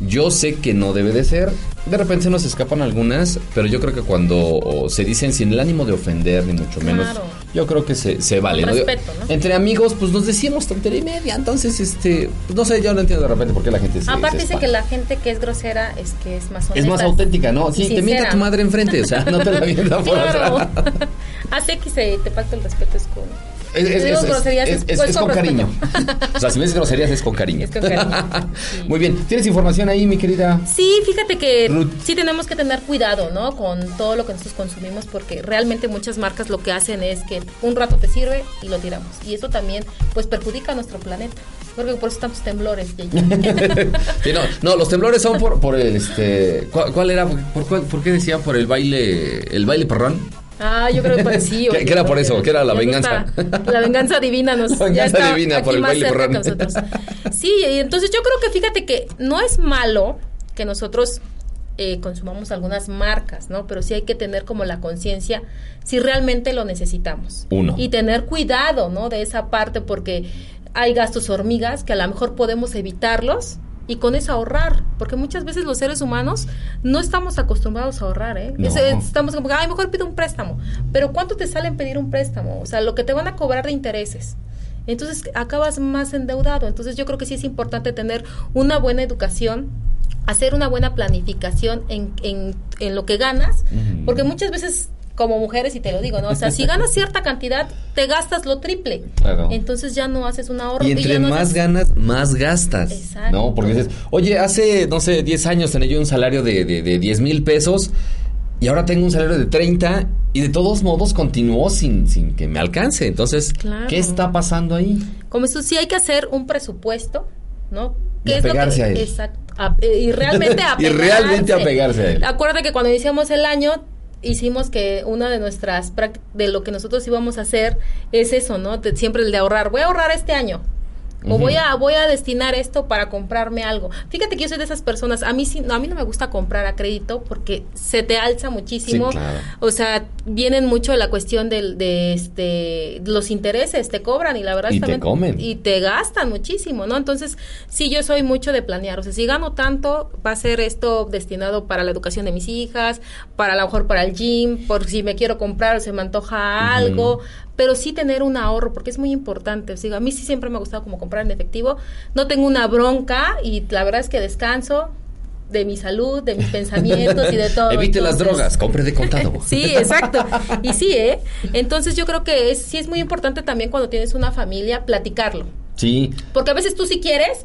Yo sé que no debe de ser. De repente se nos escapan algunas, pero yo creo que cuando se dicen sin el ánimo de ofender, ni mucho menos, Claro. yo creo que se, se vale. ¿no? respeto, ¿no? Entre amigos, pues nos decíamos tontería y media. Entonces, este, pues, no sé, yo no entiendo de repente por qué la gente se Aparte dice que la gente que es grosera es que es más honesta. Es más auténtica, ¿no? Sí, te mienta tu madre enfrente, o sea, no te la mienta por Claro. atrás. Así que se te falta el respeto es con... Es, es- es- groserías, es- con cariño. O sea, si me dices groserías es con cariño. Es con cariño, sí. Muy bien. ¿Tienes información ahí, mi querida? Sí, fíjate que Ruth. sí tenemos que tener cuidado, ¿no? Con todo lo que nosotros consumimos porque realmente muchas marcas lo que hacen es que un rato te sirve y lo tiramos. Y eso también pues perjudica a nuestro planeta. Porque por eso tantos temblores. Yeye. Sí, no, no, los temblores son por, por el, este... ¿Cuál, cuál era? ¿Por, cuál- por qué decían? ¿Por el baile, el baile perrón? Ah, yo creo que por- sí. ¿Qué- oye, qué era por eso? ¿Qué era la ya venganza? la venganza divina nos La ya venganza está divina aquí por el más baile cerca que nosotros. Sí, y entonces yo creo que fíjate que no es malo que nosotros eh, consumamos algunas marcas, ¿no? Pero sí hay que tener como la conciencia si realmente lo necesitamos. Uno. Y tener cuidado, ¿no? De esa parte porque hay gastos hormigas que a lo mejor podemos evitarlos y con eso ahorrar, porque muchas veces los seres humanos no estamos acostumbrados a ahorrar, ¿eh? No. Es- estamos como, ay, mejor pido un préstamo. Pero ¿cuánto te sale en pedir un préstamo? O sea, lo que te van a cobrar de intereses. Entonces acabas más endeudado. Entonces yo creo que sí es importante tener una buena educación, hacer una buena planificación en, en, en lo que ganas, porque muchas veces como mujeres, y te lo digo, ¿no? O sea, si ganas cierta cantidad, te gastas lo triple. Claro. Entonces ya no haces un ahorro. Y entre no más haces- ganas, más gastas. Exacto. ¿No? Porque dices, oye, hace, no sé, 10 años tenía yo un salario de, de, de 10 mil pesos y ahora tengo un salario de 30 y de todos modos continuó sin, sin que me alcance. Entonces, Claro. ¿qué está pasando ahí? Como eso sí hay que hacer un presupuesto, ¿no? Y ¿Qué es lo apegarse que- a él. Exacto. A- eh, y realmente Y apegarse. realmente apegarse a él. Acuérdate que cuando iniciamos el año hicimos que una de nuestras de lo que nosotros íbamos a hacer es eso, ¿no? Siempre el de ahorrar. Voy a ahorrar este año. O voy a voy a destinar esto para comprarme algo. Fíjate que yo soy de esas personas. A mí sí, no, a mí no me gusta comprar a crédito porque se te alza muchísimo. Sí, claro. O sea, vienen mucho de la cuestión del, de este los intereses te cobran y la verdad Y es te también- comen. y te gastan muchísimo, ¿no? Entonces, sí, yo soy mucho de planear. O sea, si gano tanto, va a ser esto destinado para la educación de mis hijas, para a lo mejor para el gym, por si me quiero comprar o se me antoja algo, pero sí tener un ahorro, porque es muy importante. O sea, a mí sí siempre me ha gustado como comprar en efectivo. No tengo una bronca y la verdad es que descanso de mi salud, de mis pensamientos y de todo. Evite las drogas, compre de contado. Sí, exacto. Y sí, ¿eh? Entonces yo creo que es, sí es muy importante también cuando tienes una familia platicarlo. Sí. Porque a veces tú sí quieres,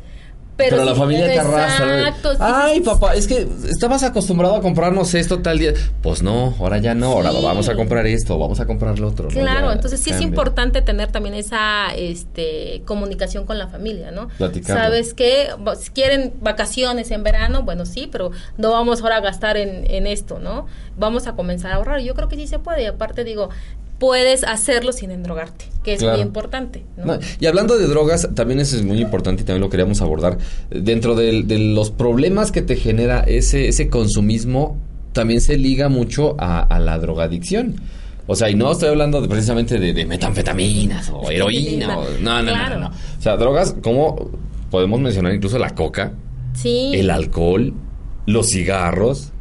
pero, Pero, la familia te arrastra. ¿no? Exacto. sí, Ay, sí, sí. papá, es que estabas acostumbrado a comprarnos esto tal día. Pues no, ahora ya no. Ahora vamos a comprar esto, vamos a comprar lo otro. ¿no? Claro, entonces sí es importante tener también esa este, comunicación con la familia, ¿no? Platicarlo. ¿Sabes qué? Si quieren vacaciones en verano, bueno, sí, pero no vamos ahora a gastar en, en esto, ¿no? Vamos a comenzar a ahorrar. Yo creo que sí se puede. Y aparte digo, puedes hacerlo sin endrogarte, que es Claro. muy importante, ¿no? No, y hablando de drogas, también eso es muy importante y también lo queríamos abordar. Dentro de, los problemas que te genera ese, ese consumismo, también se liga mucho a, a la drogadicción. O sea, y no estoy hablando de, precisamente de, de metanfetaminas o heroína. o- no, no, Claro. no, no, no. O sea, drogas como podemos mencionar incluso la coca, Sí. el alcohol, los cigarros,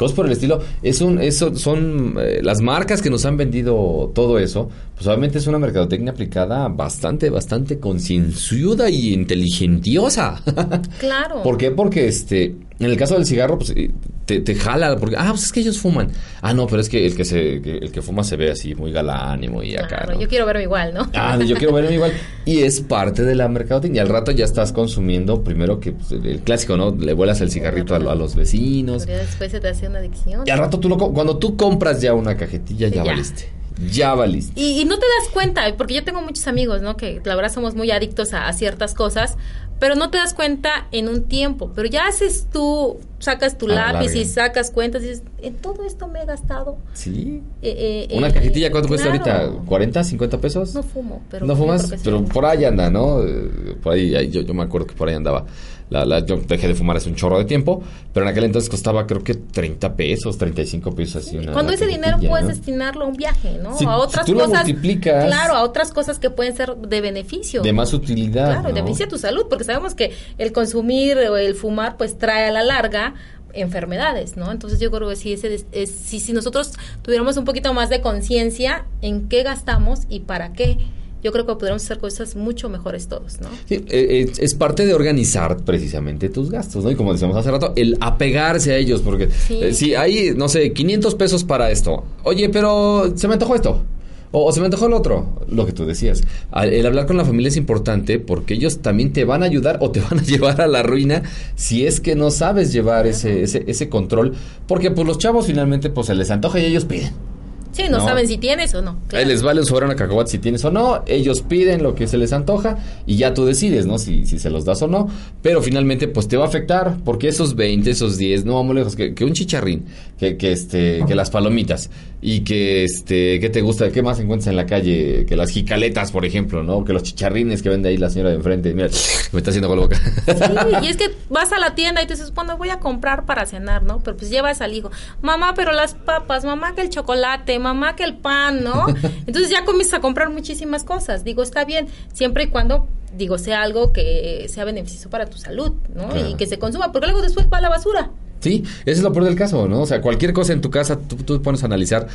cosas por el estilo. Es un, eso son eh, las marcas que nos han vendido todo eso. Pues obviamente es una mercadotecnia aplicada bastante, bastante concienzuda y inteligentiosa. Claro. ¿Por qué? Porque este, en el caso del cigarro, pues eh, te, te jala, porque, ah, pues es que ellos fuman. Ah, no, pero es que el que se, el que fuma se ve así, muy galán y muy acá. ¿no? yo quiero verme igual, ¿no? Ah, yo quiero verme igual. Y es parte de la mercadotecnia. Y al rato ya estás consumiendo, primero que pues, el, clásico, ¿no? Le vuelas el cigarrito a, a los vecinos. Pero después se te hace una adicción. Y al rato tú lo... Cuando tú compras ya una cajetilla, ya, Ya. valiste. Ya valiste. Y, y no te das cuenta, porque yo tengo muchos amigos, ¿no? Que la verdad somos muy adictos a, a ciertas cosas, pero no te das cuenta en un tiempo. Pero ya haces tú sacas tu A la lápiz y sacas cuentas y dices, en todo esto me he gastado. Sí. eh, eh, Una eh, cajetilla, ¿cuánto cuesta claro. ahorita? ¿40, 50 pesos? No fumo, pero no fumas, sí. pero por ahí anda, ¿no? Eh, Por ahí, ahí yo, yo me acuerdo que por ahí andaba. La, la- yo dejé de fumar hace un chorro de tiempo, pero en aquel entonces costaba creo que 30 pesos, 35 pesos así una Cuando ese dinero puedes ¿no? destinarlo a un viaje, ¿no? Si- a otras si tú lo cosas. multiplicas- Claro, a otras cosas que pueden ser de beneficio. De más utilidad. Claro, ¿no? de beneficio a tu salud, porque sabemos que el consumir o el fumar, pues trae a la larga enfermedades, ¿no? Entonces yo creo que si, ese, es, si, si nosotros tuviéramos un poquito más de conciencia en qué gastamos y para qué, yo creo que podríamos hacer cosas mucho mejores todos, ¿no? Sí, eh, eh, es parte de organizar precisamente tus gastos, ¿no? Y como decíamos hace rato, el apegarse a ellos, porque Sí. eh, si hay, no sé, 500 pesos para esto, oye, pero se me antojó esto. O, o se me antojó el otro, lo que tú decías. Al- El hablar con la familia es importante porque ellos también te van a ayudar o te van a llevar a la ruina si es que no sabes llevar ese, ese, ese control. Porque pues los chavos finalmente pues se les antoja y ellos piden. Sí, no, No. saben si tienes o no. Claro. les vale un soberano cacahuate si tienes o no. Ellos piden lo que se les antoja y ya tú decides, ¿no? Si, si se los das o no. Pero finalmente, pues te va a afectar porque esos 20, esos 10, no vamos lejos, que, que un chicharrín, que, que, este, que las palomitas y que, este, ¿qué te gusta? ¿Qué más encuentras en la calle? Que las jicaletas, por ejemplo, ¿no? Que los chicharrines que vende ahí la señora de enfrente. Mira, me está haciendo la boca. Sí, y es que vas a la tienda y te dices, bueno, voy a comprar para cenar, ¿no? Pero pues llevas al hijo, mamá, pero las papas, mamá, que el chocolate, mamá, que el pan, ¿no? Entonces ya comienzas a comprar muchísimas cosas. Digo, está bien, siempre y cuando, digo, sea algo que sea beneficioso para tu salud, ¿no? Claro. Y que se consuma, porque luego después va a la basura. Sí, ese es lo peor del caso, ¿no? O sea, cualquier cosa en tu casa tú, tú pones a analizar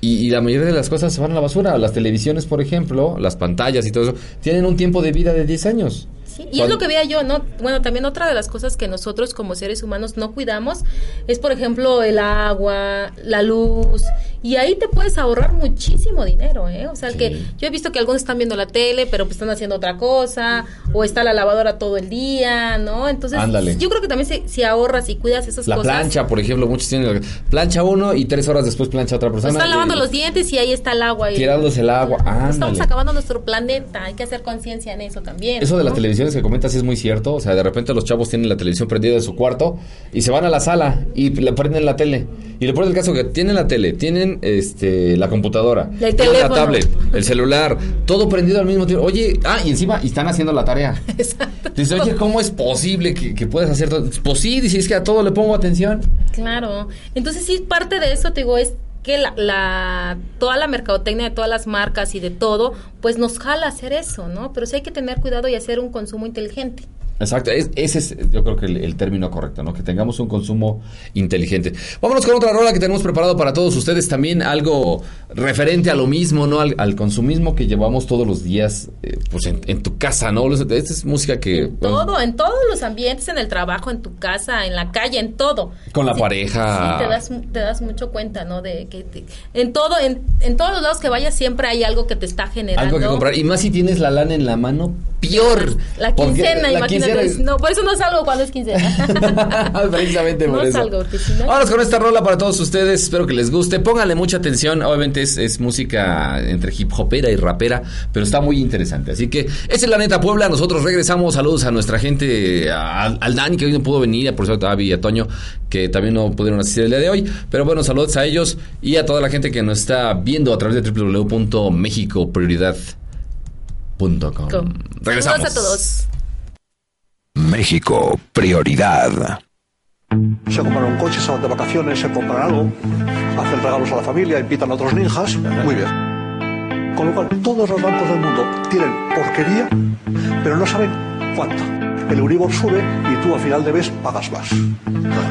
y, y la mayoría de las cosas se van a la basura. Las televisiones, por ejemplo, las pantallas y todo eso, tienen un tiempo de vida de 10 años. Sí, y es lo que veía yo, ¿no? Bueno, también otra de las cosas que nosotros como seres humanos no cuidamos es, por ejemplo, el agua, la luz, y ahí te puedes ahorrar muchísimo dinero, ¿eh? O sea, Sí. que yo he visto que algunos están viendo la tele, pero pues están haciendo otra cosa, o está la lavadora todo el día, ¿no? Entonces, Ándale. yo creo que también si, si ahorras y cuidas esas La cosas... plancha, por ejemplo, muchos tienen plancha uno y tres horas después plancha otra pues persona. están lavando los dientes y ahí está el agua. y- Tirándose el agua, Estamos ándale. acabando nuestro planeta, hay que hacer conciencia en eso también. Eso de las televisiones que comentas es muy cierto. O sea, de repente los chavos tienen la televisión prendida de su cuarto y se van a la sala y le prenden la tele. Y lo peor del caso que tienen la tele, tienen este la computadora, El la tablet, el celular, todo prendido al mismo tiempo. Oye, ah, y encima y están haciendo la tarea. Exacto. Oye, ¿cómo es posible que, que puedas hacer todo? Pues sí, dices es que a todo le pongo atención. Claro. Entonces sí, parte de eso, te digo, es que la, la- toda la mercadotecnia de todas las marcas y de todo, pues nos jala hacer eso, ¿no? Pero sí hay que tener cuidado y hacer un consumo inteligente. Exacto, es- ese es yo creo que el, el término correcto, ¿no? Que tengamos un consumo inteligente. Vámonos con otra rola que tenemos preparado para todos ustedes, también algo referente a lo mismo, ¿no? Al, al consumismo que llevamos todos los días, eh, pues en, en tu casa, ¿no? Esta es música que... Todo, en todos los ambientes, en el trabajo, en tu casa, en la calle, en todo. Con la Sí, pareja. Sí, te das, te das mucho cuenta, ¿no? De que te- en todo, en, en todos los lados que vayas siempre hay algo que te está generando. Algo que comprar. Y más si tienes la lana en la mano, peor. La quincena, la No, por eso no salgo cuando es quincena. Precisamente por No eso. salgo, si no- Vámonos con esta rola para todos ustedes. Espero que les guste. Pónganle mucha atención. Obviamente es, es música entre hip hopera y rapera, pero está muy interesante. Así que es la neta Puebla. Nosotros regresamos. Saludos a nuestra gente, a- al Dani que hoy no pudo venir, por cierto a Abby y a Toño que también no pudieron asistir el día de hoy. Pero bueno, saludos a ellos y a toda la gente que nos está viendo a través de www.mexicoprioridad.com. Regresamos. Saludos a todos. México, prioridad. se compran un coche, se van de vacaciones, se compran algo, hacen regalos a la familia, invitan a otros ninjas, muy bien. Con lo cual, todos los bancos del mundo tienen porquería, pero no saben cuánta. El Euribor sube y tú a final de mes pagas más.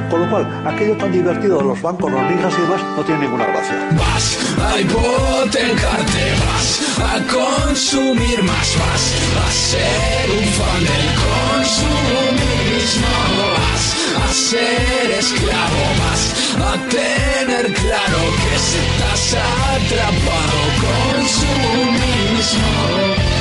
Con lo cual, aquello tan divertido de los bancos, los ninjas y demás, no tiene ninguna gracia. Vas a hipotecarte, vas a consumir más, vas a ser un fan del consumismo, vas a ser esclavo, vas a tener claro que estás atrapado con su mismo.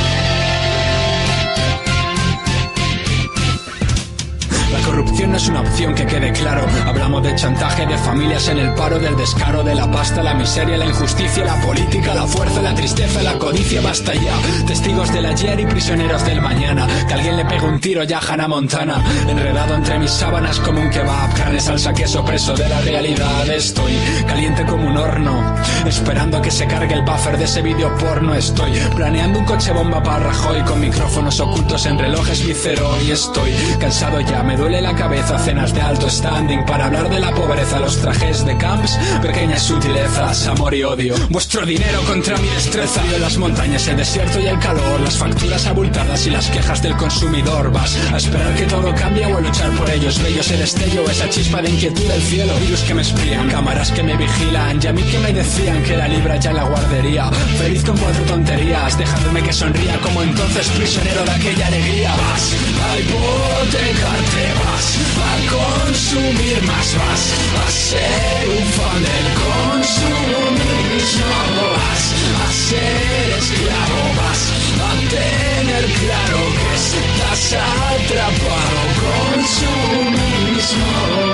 Corrupción no es una opción que quede claro. Hablamos de chantaje de familias en el paro, del descaro, de la pasta, la miseria, la injusticia, la política, la fuerza, la tristeza, la codicia. Basta ya. Testigos del ayer y prisioneros del mañana. Que alguien le pegue un tiro ya a Hannah Montana. Enredado entre mis sábanas como un kebab. Carne, salsa, queso, preso de la realidad. Estoy caliente como un horno. Esperando que se cargue el buffer de ese vídeo porno. Estoy planeando un coche bomba para Rajoy con micrófonos ocultos en relojes vicero. Y estoy cansado ya, me duele la cabeza. Cenas de alto standing para hablar de la pobreza. Los trajes de camps, pequeñas sutilezas, amor y odio. Vuestro dinero contra mi destreza. De las montañas, el desierto y el calor. Las facturas abultadas y las quejas del consumidor. Vas a esperar que todo cambie o a luchar por ellos. Bellos el destello, esa chispa de inquietud del cielo. Virus que me espían, cámaras que me vigilan. Y a mí que me decían que la libra ya en la guardería. Feliz con cuatro tonterías, dejándome que sonría como entonces prisionero de aquella alegría. Vas a hipotecarte, vas a consumir más, vas a ser un fan del consumismo. Vas a ser esclavo, vas a tener claro que estás atrapado. Con su.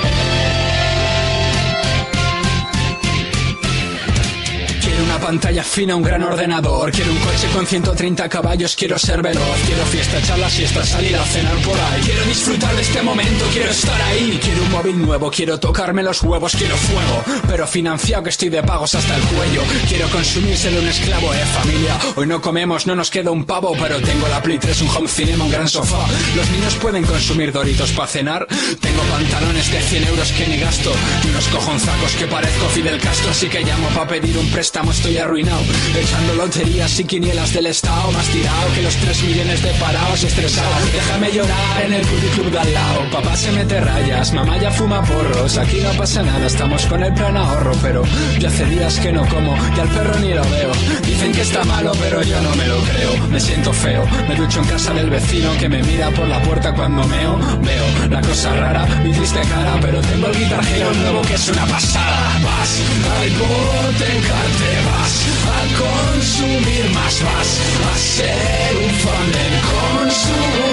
Quiero una pantalla fina, un gran ordenador. Quiero un coche con 130 caballos. Quiero ser veloz. Quiero fiesta, echar la siesta, salir a cenar por ahí. Quiero disfrutar de este momento. Quiero estar ahí. Quiero un móvil nuevo. Quiero tocarme los huevos. Quiero fuego. Pero financiado que estoy de pagos hasta el cuello. Quiero consumirse de un esclavo, eh, familia. Hoy no comemos, no nos queda un pavo. Pero tengo la Play 3, un home cinema, un gran sofá. Los niños pueden consumir doritos para cenar. Tengo pantalones de 100 euros que ni gasto. Y unos cojonzacos que parezco Fidel Castro. Así que llamo para pedir un préstamo. Estoy arruinado. Echando loterías y quinielas del Estado. Más tirado que los 3 millones de parados estresados. Déjame llorar en el club de al lado. Papá se mete rayas, mamá ya fuma porros. Aquí no pasa nada, estamos con el plan ahorro. Pero yo hace días que no como y al perro ni lo veo. Dicen que está malo, pero yo no me lo creo. Me siento feo, me ducho en casa del vecino que me mira por la puerta cuando meo. Veo la cosa rara, mi triste cara, pero tengo el Guitar Hero nuevo que es una pasada. Vas a hipotecarte, vas a consumir más, vas a ser un fan del consumismo.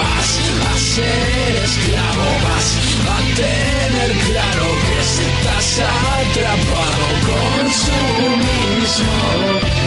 Vas a ser esclavo, vas a tener claro que estás atrapado con su mismo.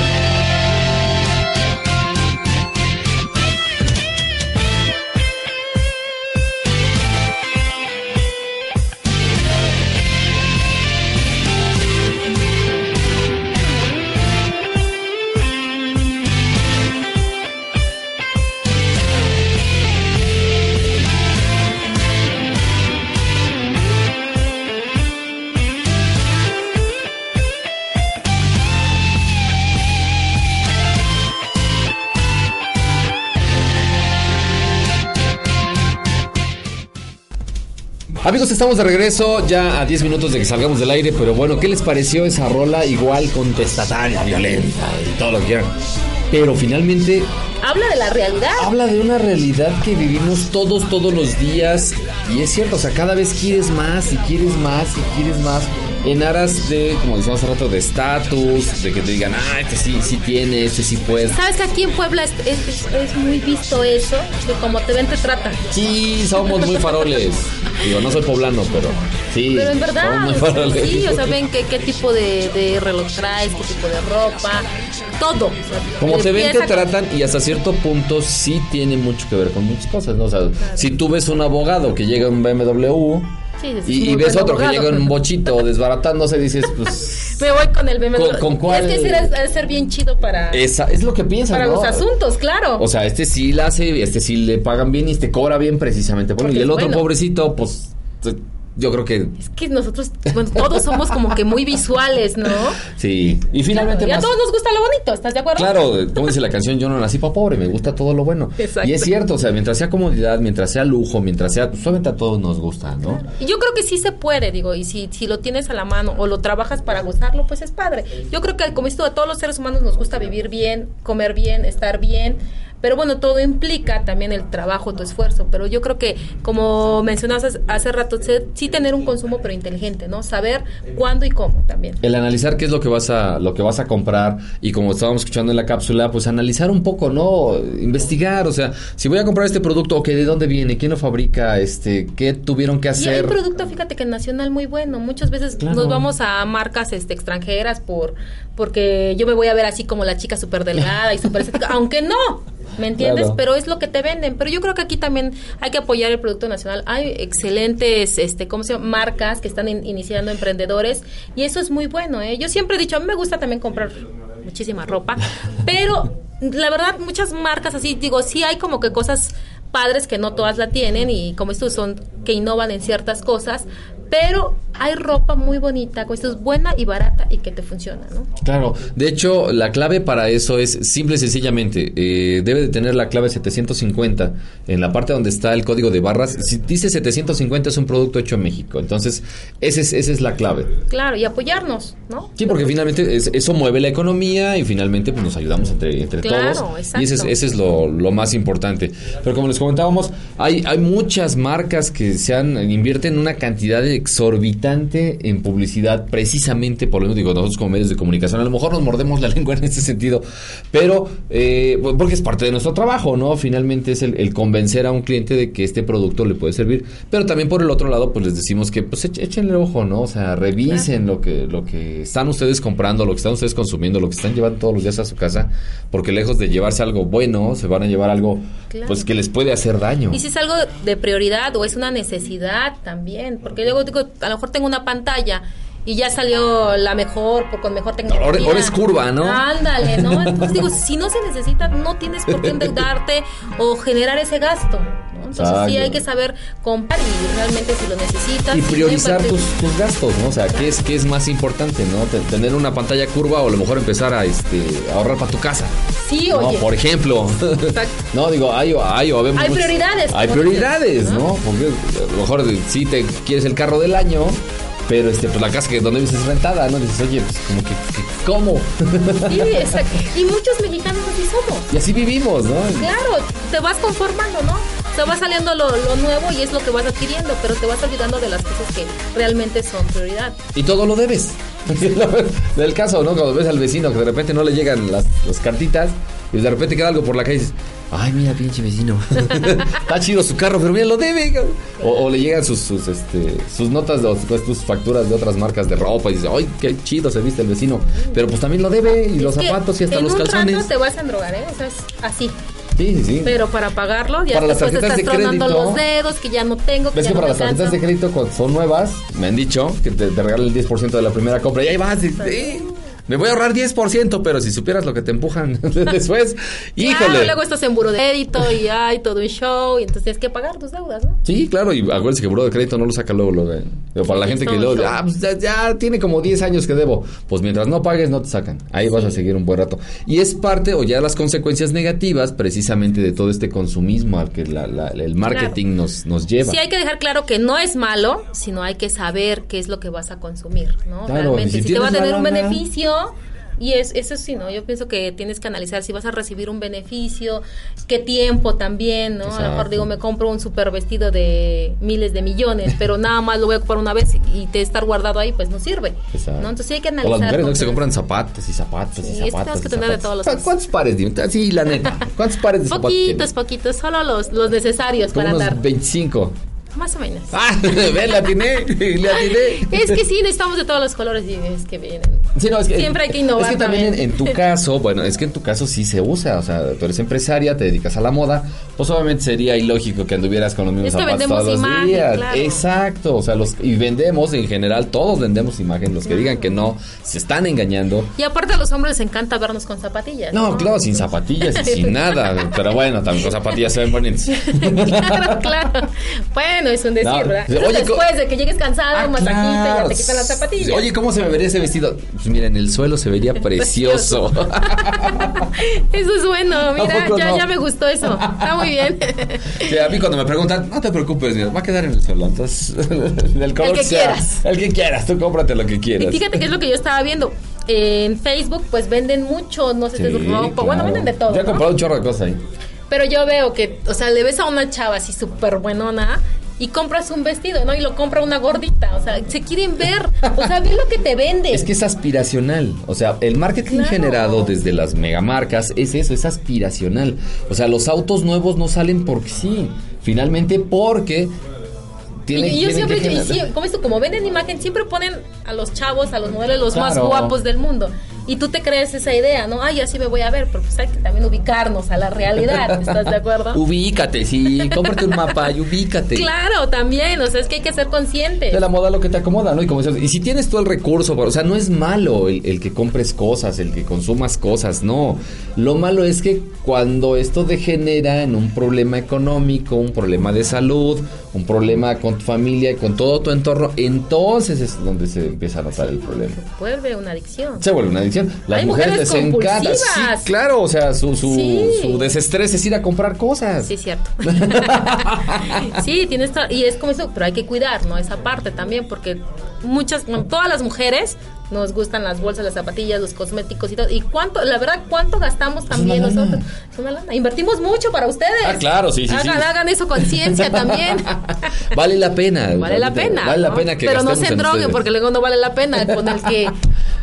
Amigos, estamos de regreso ya a 10 minutos de que salgamos del aire, pero bueno, ¿qué les pareció esa rola igual contestataria, violenta y todo lo que quieran? Pero finalmente Habla de la realidad. habla de una realidad que vivimos todos, todos los días. Y es cierto, o sea, cada vez quieres más y quieres más y quieres más. En aras de, como decíamos hace rato, de estatus, de que te digan, ah, este sí, sí tiene, este sí puede. ¿Sabes que aquí en Puebla es, es- es muy visto eso? Que como te ven, te tratan. Sí, somos muy faroles. Digo, no soy poblano, pero sí. Pero en verdad, somos muy sí, o sea, ven qué, qué tipo de, de reloj traes, qué tipo de ropa, todo. o sea, Como te ven, te con- tratan y hasta cierto punto sí tiene mucho que ver con muchas cosas, ¿no? O sea, si tú ves un abogado que llega en un BMW Sí, y, ves otro que llega en un bochito desbaratándose, dices, pues... Me voy con el BMW. ¿Con- con cuál? Es que ser bien chido para, Esa, es lo que piensan, para ¿no? los asuntos, claro. O sea, este sí la hace, este sí le pagan bien y este cobra bien precisamente. Bueno, Porque y el otro bueno. pobrecito, pues yo creo que es que nosotros, bueno, todos somos como que muy visuales, ¿no? sí. Y finalmente y a más- todos nos gusta lo bonito, ¿estás de acuerdo? Claro, como dice la canción, yo no nací para pobre, me gusta todo lo bueno. Exacto. Y es cierto, o sea, mientras sea comodidad, mientras sea lujo, mientras sea, pues obviamente a todos nos gusta, ¿no? Y yo creo que sí se puede, digo, y si, si lo tienes a la mano o lo trabajas para gozarlo, pues es padre. Yo creo que como esto a todos los seres humanos nos gusta vivir bien, comer bien, estar bien, Pero bueno, todo implica también el trabajo, tu esfuerzo. Pero yo creo que, como mencionabas hace- hace rato, sí tener un consumo pero inteligente, ¿no? Saber cuándo y cómo también. El analizar qué es lo que vas a lo que vas a comprar y como estábamos escuchando en la cápsula, pues analizar un poco, ¿no? Investigar, o sea, si voy a comprar este producto, ok, ¿de dónde viene? ¿Quién lo fabrica? Este, ¿qué tuvieron que Y hay hacer? producto, fíjate que nacional muy bueno. Muchas veces Claro. nos vamos a marcas este, extranjeras por porque yo me voy a ver así como la chica súper delgada y súper estética, aunque no, ¿me entiendes? Claro. Pero es lo que te venden. Pero yo creo que aquí también hay que apoyar el producto nacional. Hay excelentes, este, ¿cómo se llama? Marcas que están in- iniciando emprendedores y eso es muy bueno, ¿eh? Yo siempre he dicho, a mí me gusta también comprar muchísima ropa, pero la verdad muchas marcas así, digo, sí hay como que cosas padres que no todas la tienen y como estos son que innovan en ciertas cosas, pero hay ropa muy bonita, esto es buena y barata y que te funciona, ¿no? Claro, de hecho, la clave para eso es simple y sencillamente, eh, debe de tener la clave 750 en la parte donde está el código de barras. Si dice 750 es un producto hecho en México, entonces ese es, esa es la clave. Claro, y apoyarnos, ¿no? Sí, porque finalmente es- eso mueve la economía y finalmente pues, nos ayudamos entre, entre Claro, todos. exacto. Y ese es, ese es lo, lo más importante. Pero como les comentábamos, hay, hay muchas marcas que se han, invierten una cantidad exorbitante en publicidad precisamente por lo mismo digo, nosotros como medios de comunicación a lo mejor nos mordemos la lengua en ese sentido, pero eh, porque es parte de nuestro trabajo, ¿no? Finalmente es el, el convencer a un cliente de que este producto le puede servir, pero también por el otro lado pues les decimos que pues échenle ojo, ¿no? O sea, revisen lo que lo que están ustedes comprando, lo que están ustedes consumiendo, lo que están llevando todos los días a su casa, porque lejos de llevarse algo bueno, se van a llevar algo Claro. pues que les puede hacer daño. Y si es algo de prioridad o es una necesidad también, porque luego digo, a lo mejor tengo una pantalla y ya salió la mejor, por, con mejor tecnología. Ahora- ahora es curva, ¿no? Ándale, ¿no? Entonces digo, si no se necesita, no tienes por qué endeudarte o generar ese gasto, sí Exacto. hay que saber comprar y realmente si lo necesitas. y si priorizar tus, tus gastos, ¿no? O sea, ¿qué es, qué es más importante, ¿no? Te- Tener una pantalla curva o a lo mejor empezar a este, ahorrar para tu casa. Sí, ¿no? oye. Por ejemplo. no, digo, hay, hay, habemos Hay muchos- prioridades, Hay prioridades, ¿no? ¿no? Porque a lo mejor sí te quieres el carro del año, pero este, pues la casa que donde vives es rentada, ¿no? Dices, oye, pues como que, que- ¿cómo? Sí, exacto. Y muchos mexicanos así somos. y así vivimos, ¿no? Claro, te vas conformando, ¿no? Te va saliendo lo, lo nuevo y es lo que vas adquiriendo, pero te vas olvidando de las cosas que realmente son prioridad. Y todo lo debes. Del caso, ¿no? Cuando ves al vecino que de repente no le llegan las, las cartitas y de repente queda algo por la calle y dices, ay, mira, pinche vecino. Está chido su carro, pero mira, lo debe. cabrón". O, o le llegan sus, sus, este, sus notas, de, pues, tus facturas de otras marcas de ropa y dices, ay, qué chido se viste el vecino. Pero pues también lo debe y los Es que zapatos y hasta en los un calzones. rato te vas a endrogar, ¿eh? O sea, es así. Sí, sí, sí. Pero para pagarlo, ya Para las después te tarjetas estás de tronando crédito. los dedos, que ya no tengo, que ¿Ves que no para las tarjetas de crédito cuando son nuevas, me han dicho que te, te regalan el 10% de la primera compra y ahí vas. y- sí, me voy a ahorrar 10%, pero si supieras lo que te empujan después, híjole. Claro, luego estás en buro de crédito y hay todo un show y entonces tienes que pagar tus deudas, ¿no? Sí, claro, y acuérdense que Buró de Crédito no lo saca luego, luego. eh. Para la gente que luego, ah, pues ya, ya tiene como 10 años que debo. Pues mientras no pagues, no te sacan. Ahí vas a seguir un buen rato. Y es parte, o ya las consecuencias negativas, precisamente de todo este consumismo al que la- la- el marketing nos, nos lleva. Sí hay que dejar claro que no es malo, sino hay que saber qué es lo que vas a consumir, ¿no? Claro, Realmente, si si, te va a tener un lana- y es eso sí, ¿no? Yo pienso que tienes que analizar si vas a recibir un beneficio, qué tiempo también, ¿no? A lo mejor digo, me compro un super vestido de miles de millones, pero nada más lo voy a ocupar una vez y, te estar guardado ahí, pues no sirve, Exacto. ¿no? Entonces sí hay que O analizar. las mujeres ¿no? se compran zapatos y zapatos Sí, y es que zapatos. tenemos que tener de todos los- ¿Cuántos pares? Dime? Sí, la neta. ¿Cuántos pares de zapatos? Poquitos, poquitos, solo los, los necesarios Como para unos andar. 25. Más o menos. Ah, ve, le atiné, le atiné. Es que sí, necesitamos de todos los colores y es que vienen. Sí, no, es que, Siempre hay que innovar Es que también en, también. en tu caso, bueno, es que en tu caso sí se usa, o sea, tú eres empresaria, te dedicas a la moda, pues obviamente sería ilógico que anduvieras con los mismos Es que zapatos todos los días. claro. Exacto, o sea, los y vendemos en general, todos vendemos imagen, los que digan que no se están engañando. Y aparte a los hombres les encanta vernos con zapatillas. No, claro, sin zapatillas y sin nada, pero bueno, también con zapatillas se ven bonitas. claro, claro. Bueno, es un decir, No, ¿verdad? oye, después de que llegues cansado, Ah, un masajito, claro. ya te quitan las zapatillas. Oye, ¿cómo se me vería ese vestido? Pues mira, en el suelo se vería precioso. Eso es bueno, mira, ya, no? ya me gustó eso. Está muy bien. Que a mí cuando me preguntan, no te preocupes, mira, va a quedar en el suelo. Entonces, del color El que sea, quieras. El que quieras, tú cómprate lo que Y quieras. fíjate que es lo que yo estaba viendo. En Facebook, pues venden mucho, no sé Sí, es ropa, bueno, venden de todo. Yo he ¿no? comprado un chorro de cosas ahí. Pero yo veo que, o sea, le ves a una chava así súper buenona y compras un vestido, ¿no? Y lo compra una gordita. O sea, se quieren ver. O sea, ve lo que te vende. Es que es aspiracional. O sea, el marketing Claro. generado desde las megamarcas es eso, es aspiracional. O sea, los autos nuevos no salen porque sí. Finalmente porque tienen, y, yo siempre, que y como esto, como venden imagen, siempre ponen a los chavos, a los modelos, los más guapos del mundo. Y tú te crees esa idea, ¿no? Ay, así me voy a ver, pero pues hay que también ubicarnos a la realidad, ¿estás de acuerdo? Ubícate, sí, cómprate un mapa y ubícate. Claro, también, o sea, es que hay que ser conscientes. De la moda lo que te acomoda, ¿no? Y como dices, y si tienes todo el recurso, o sea, no es malo el, el que compres cosas, el que consumas cosas, no. Lo malo es que cuando esto degenera en un problema económico, un problema de salud, un problema con tu familia y con todo tu entorno, entonces es donde se empieza a notar el problema. Vuelve una adicción. Se vuelve una adicción. Las Hay mujeres, mujeres les encanta. Sí, claro, o sea, su, su, Sí. su desestrés es ir a comprar cosas. Sí, cierto. sí, tienes y es como eso, pero hay que cuidar, ¿no? Esa parte también, porque muchas, todas las mujeres nos gustan las bolsas, las zapatillas, los cosméticos y todo. ¿Y cuánto, la verdad, cuánto gastamos también nosotros? Es una lana. Invertimos mucho para ustedes. Ah, claro, sí, sí, sí. hagan, hagan eso con ciencia también. Vale la pena. Vale la pena. Vale la pena que Pero no se en droguen, porque luego no vale la pena con el que.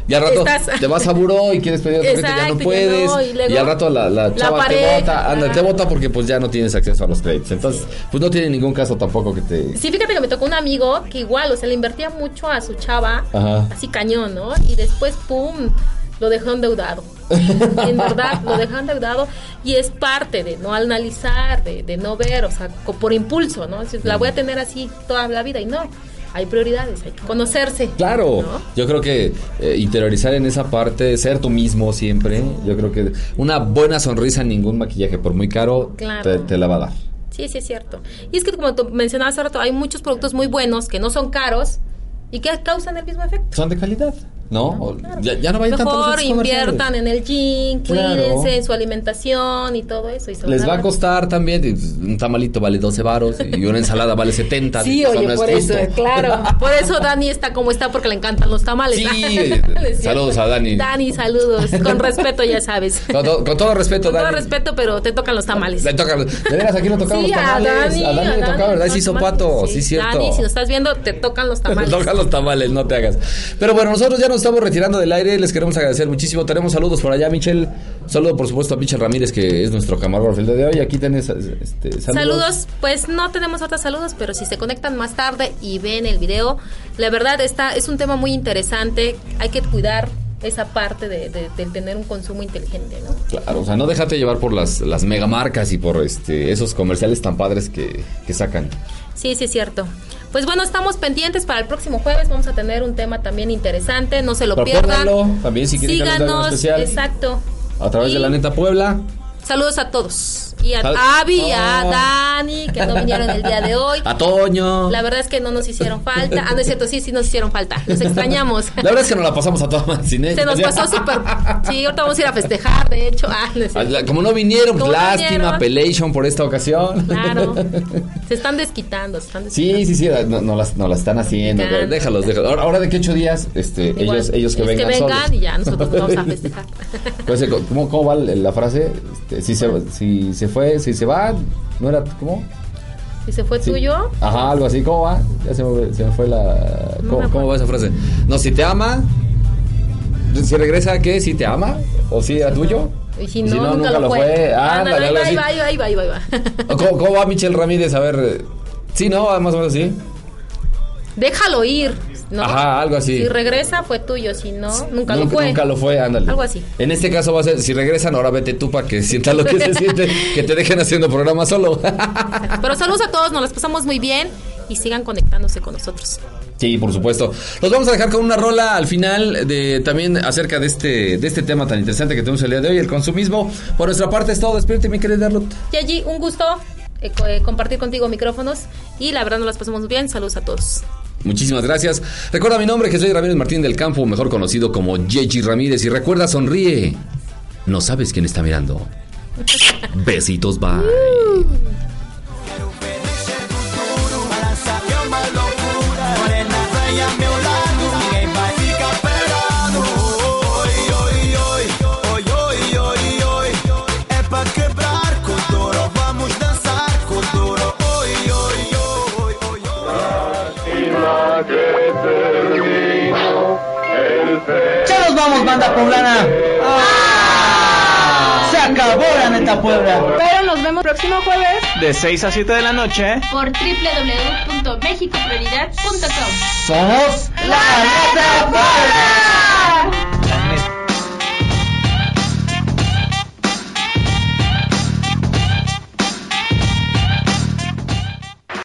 Y al rato Estás- te vas a buró y quieres pedir otra vez, ya no puedes. no, y luego y al rato la, la la chava te vota, anda, te vota porque pues ya no tienes acceso a los créditos. Entonces, pues no tiene ningún caso tampoco que te... Sí, fíjate que me tocó un amigo que igual, o sea, le invertía mucho a su chava, Ajá. así cañón, ¿no? Y después, pum, lo dejó endeudado. en verdad, lo dejó endeudado y es parte de no analizar, de, de no ver, o sea, por impulso, ¿no? La voy a tener así toda la vida y no. Hay prioridades, hay que conocerse. Claro, ¿no? yo creo que eh, interiorizar en esa parte, ser tú mismo siempre, yo creo que una buena sonrisa, ningún maquillaje, por muy caro, Claro. te, te la va a dar. Sí, sí, es cierto. Y es que como tú mencionabas hace rato, hay muchos productos muy buenos que no son caros y que causan el mismo efecto. Son de calidad, ¿no? O- ya, ya no vayan tanto a los Mejor centros comerciales. inviertan en el gym, Claro. cuídense en su alimentación y todo eso. y Les va a costar también, y un tamalito vale 12 varos y una ensalada vale 70. Sí, oye, no es por eso, justo. claro. Por eso Dani está como está, porque le encantan los tamales. Sí, cierto. saludos a Dani. Dani, saludos. Con respeto, ya sabes. Con, to- con todo respeto, Con todo Dani. respeto, pero te tocan los tamales. Le toca, de veras, aquí no tocaban Sí, los a tamales. Dani, a Dani le Dani, tocaba, ¿verdad? Sí, pato, sí, cierto. Dani, si nos estás viendo, te tocan los Te tamales. tocan los tamales, no te hagas. Pero bueno, nosotros ya nos estamos retirando del aire. Les queremos agradecer muchísimo. Tenemos saludos por allá, Michelle. Saludo, por supuesto, a Michelle Ramírez, que es nuestro camarógrafo el día de hoy. Aquí tenés este, saludos. Saludos, pues no tenemos otros saludos, pero si se conectan más tarde y ven el video, la verdad está es un tema muy interesante. Hay que cuidar esa parte de, de- tener un consumo inteligente, ¿no? Claro, o sea, no déjate llevar por las, las megamarcas y por este esos comerciales tan padres que, que sacan. Sí, sí es cierto. Pues bueno, estamos pendientes para el próximo jueves. Vamos a tener un tema también interesante. No se lo pierdan. También si quieren Síganos, especial. exacto. A través Y de la neta Puebla. Saludos a todos. Y a Sal- Avi, a Oh. Dani, que no vinieron el día de hoy. A Toño. La verdad es que no nos hicieron falta. Ah, no es cierto, sí, sí nos hicieron falta. Los extrañamos. La verdad es que nos la pasamos a toda madre sin Se ellos. nos pasó súper. Sí, ahorita vamos a ir a festejar, de hecho. Ah, no Ah, Como no vinieron, Como lástima. Pelation por esta ocasión. Claro. Se están desquitando, se están desquitando. Sí, sí, sí, no, no las, no las están haciendo. Déjalos, déjalos. Ahora, ahora de qué ocho días, este, Igual, ellos, ellos que vengan, que vengan solos. y ya nosotros nos vamos a festejar. Pues, ¿cómo, ¿Cómo va la frase? Este, si, se, si se fue, si se va, ¿no era cómo? Si se fue Sí. tuyo, Ajá, algo así, ¿cómo va? Ya se me, se me fue la... No ¿Cómo, cómo va esa frase? No, si te ama, si regresa, ¿qué? ¿Si te ama? ¿O si era tuyo? y si no, nunca, lo fue. fue. Ah, Ándale, ahí va, ahí va, ahí va, ahí va, ahí va, ahí va. ¿O ¿Cómo, cómo va Michelle Ramírez? A ver... Sí, ¿no? Más o menos así. Déjalo ir, ¿no? Ajá, algo así. Si regresa, fue tuyo. Si no, nunca, lo fue. nunca lo fue, ándale. Algo así. En este caso va a ser, si regresan, ahora vete tú para que sientas lo que se siente, que te dejen haciendo programa solo. Pero saludos a todos, nos las pasamos muy bien y sigan conectándose con nosotros. sí, por supuesto. Los vamos a dejar con una rola al final de también acerca de este, de este tema tan interesante que tenemos el día de hoy, el consumismo. Por nuestra parte es todo, despierta mi querida Darlut. Y allí, un gusto eh, eh, compartir contigo micrófonos y la verdad nos las pasamos muy bien. Saludos a todos. Muchísimas gracias. Recuerda mi nombre, que soy Ramírez Martín del Campo, mejor conocido como Yeji Ramírez. Y recuerda, sonríe. No sabes quién está mirando. Besitos, bye. Poblana. Se acabó la neta Puebla. Pero nos vemos próximo jueves De 6 a 7 de la noche. por www.mexicoprioridad.com. Somos la neta Puebla.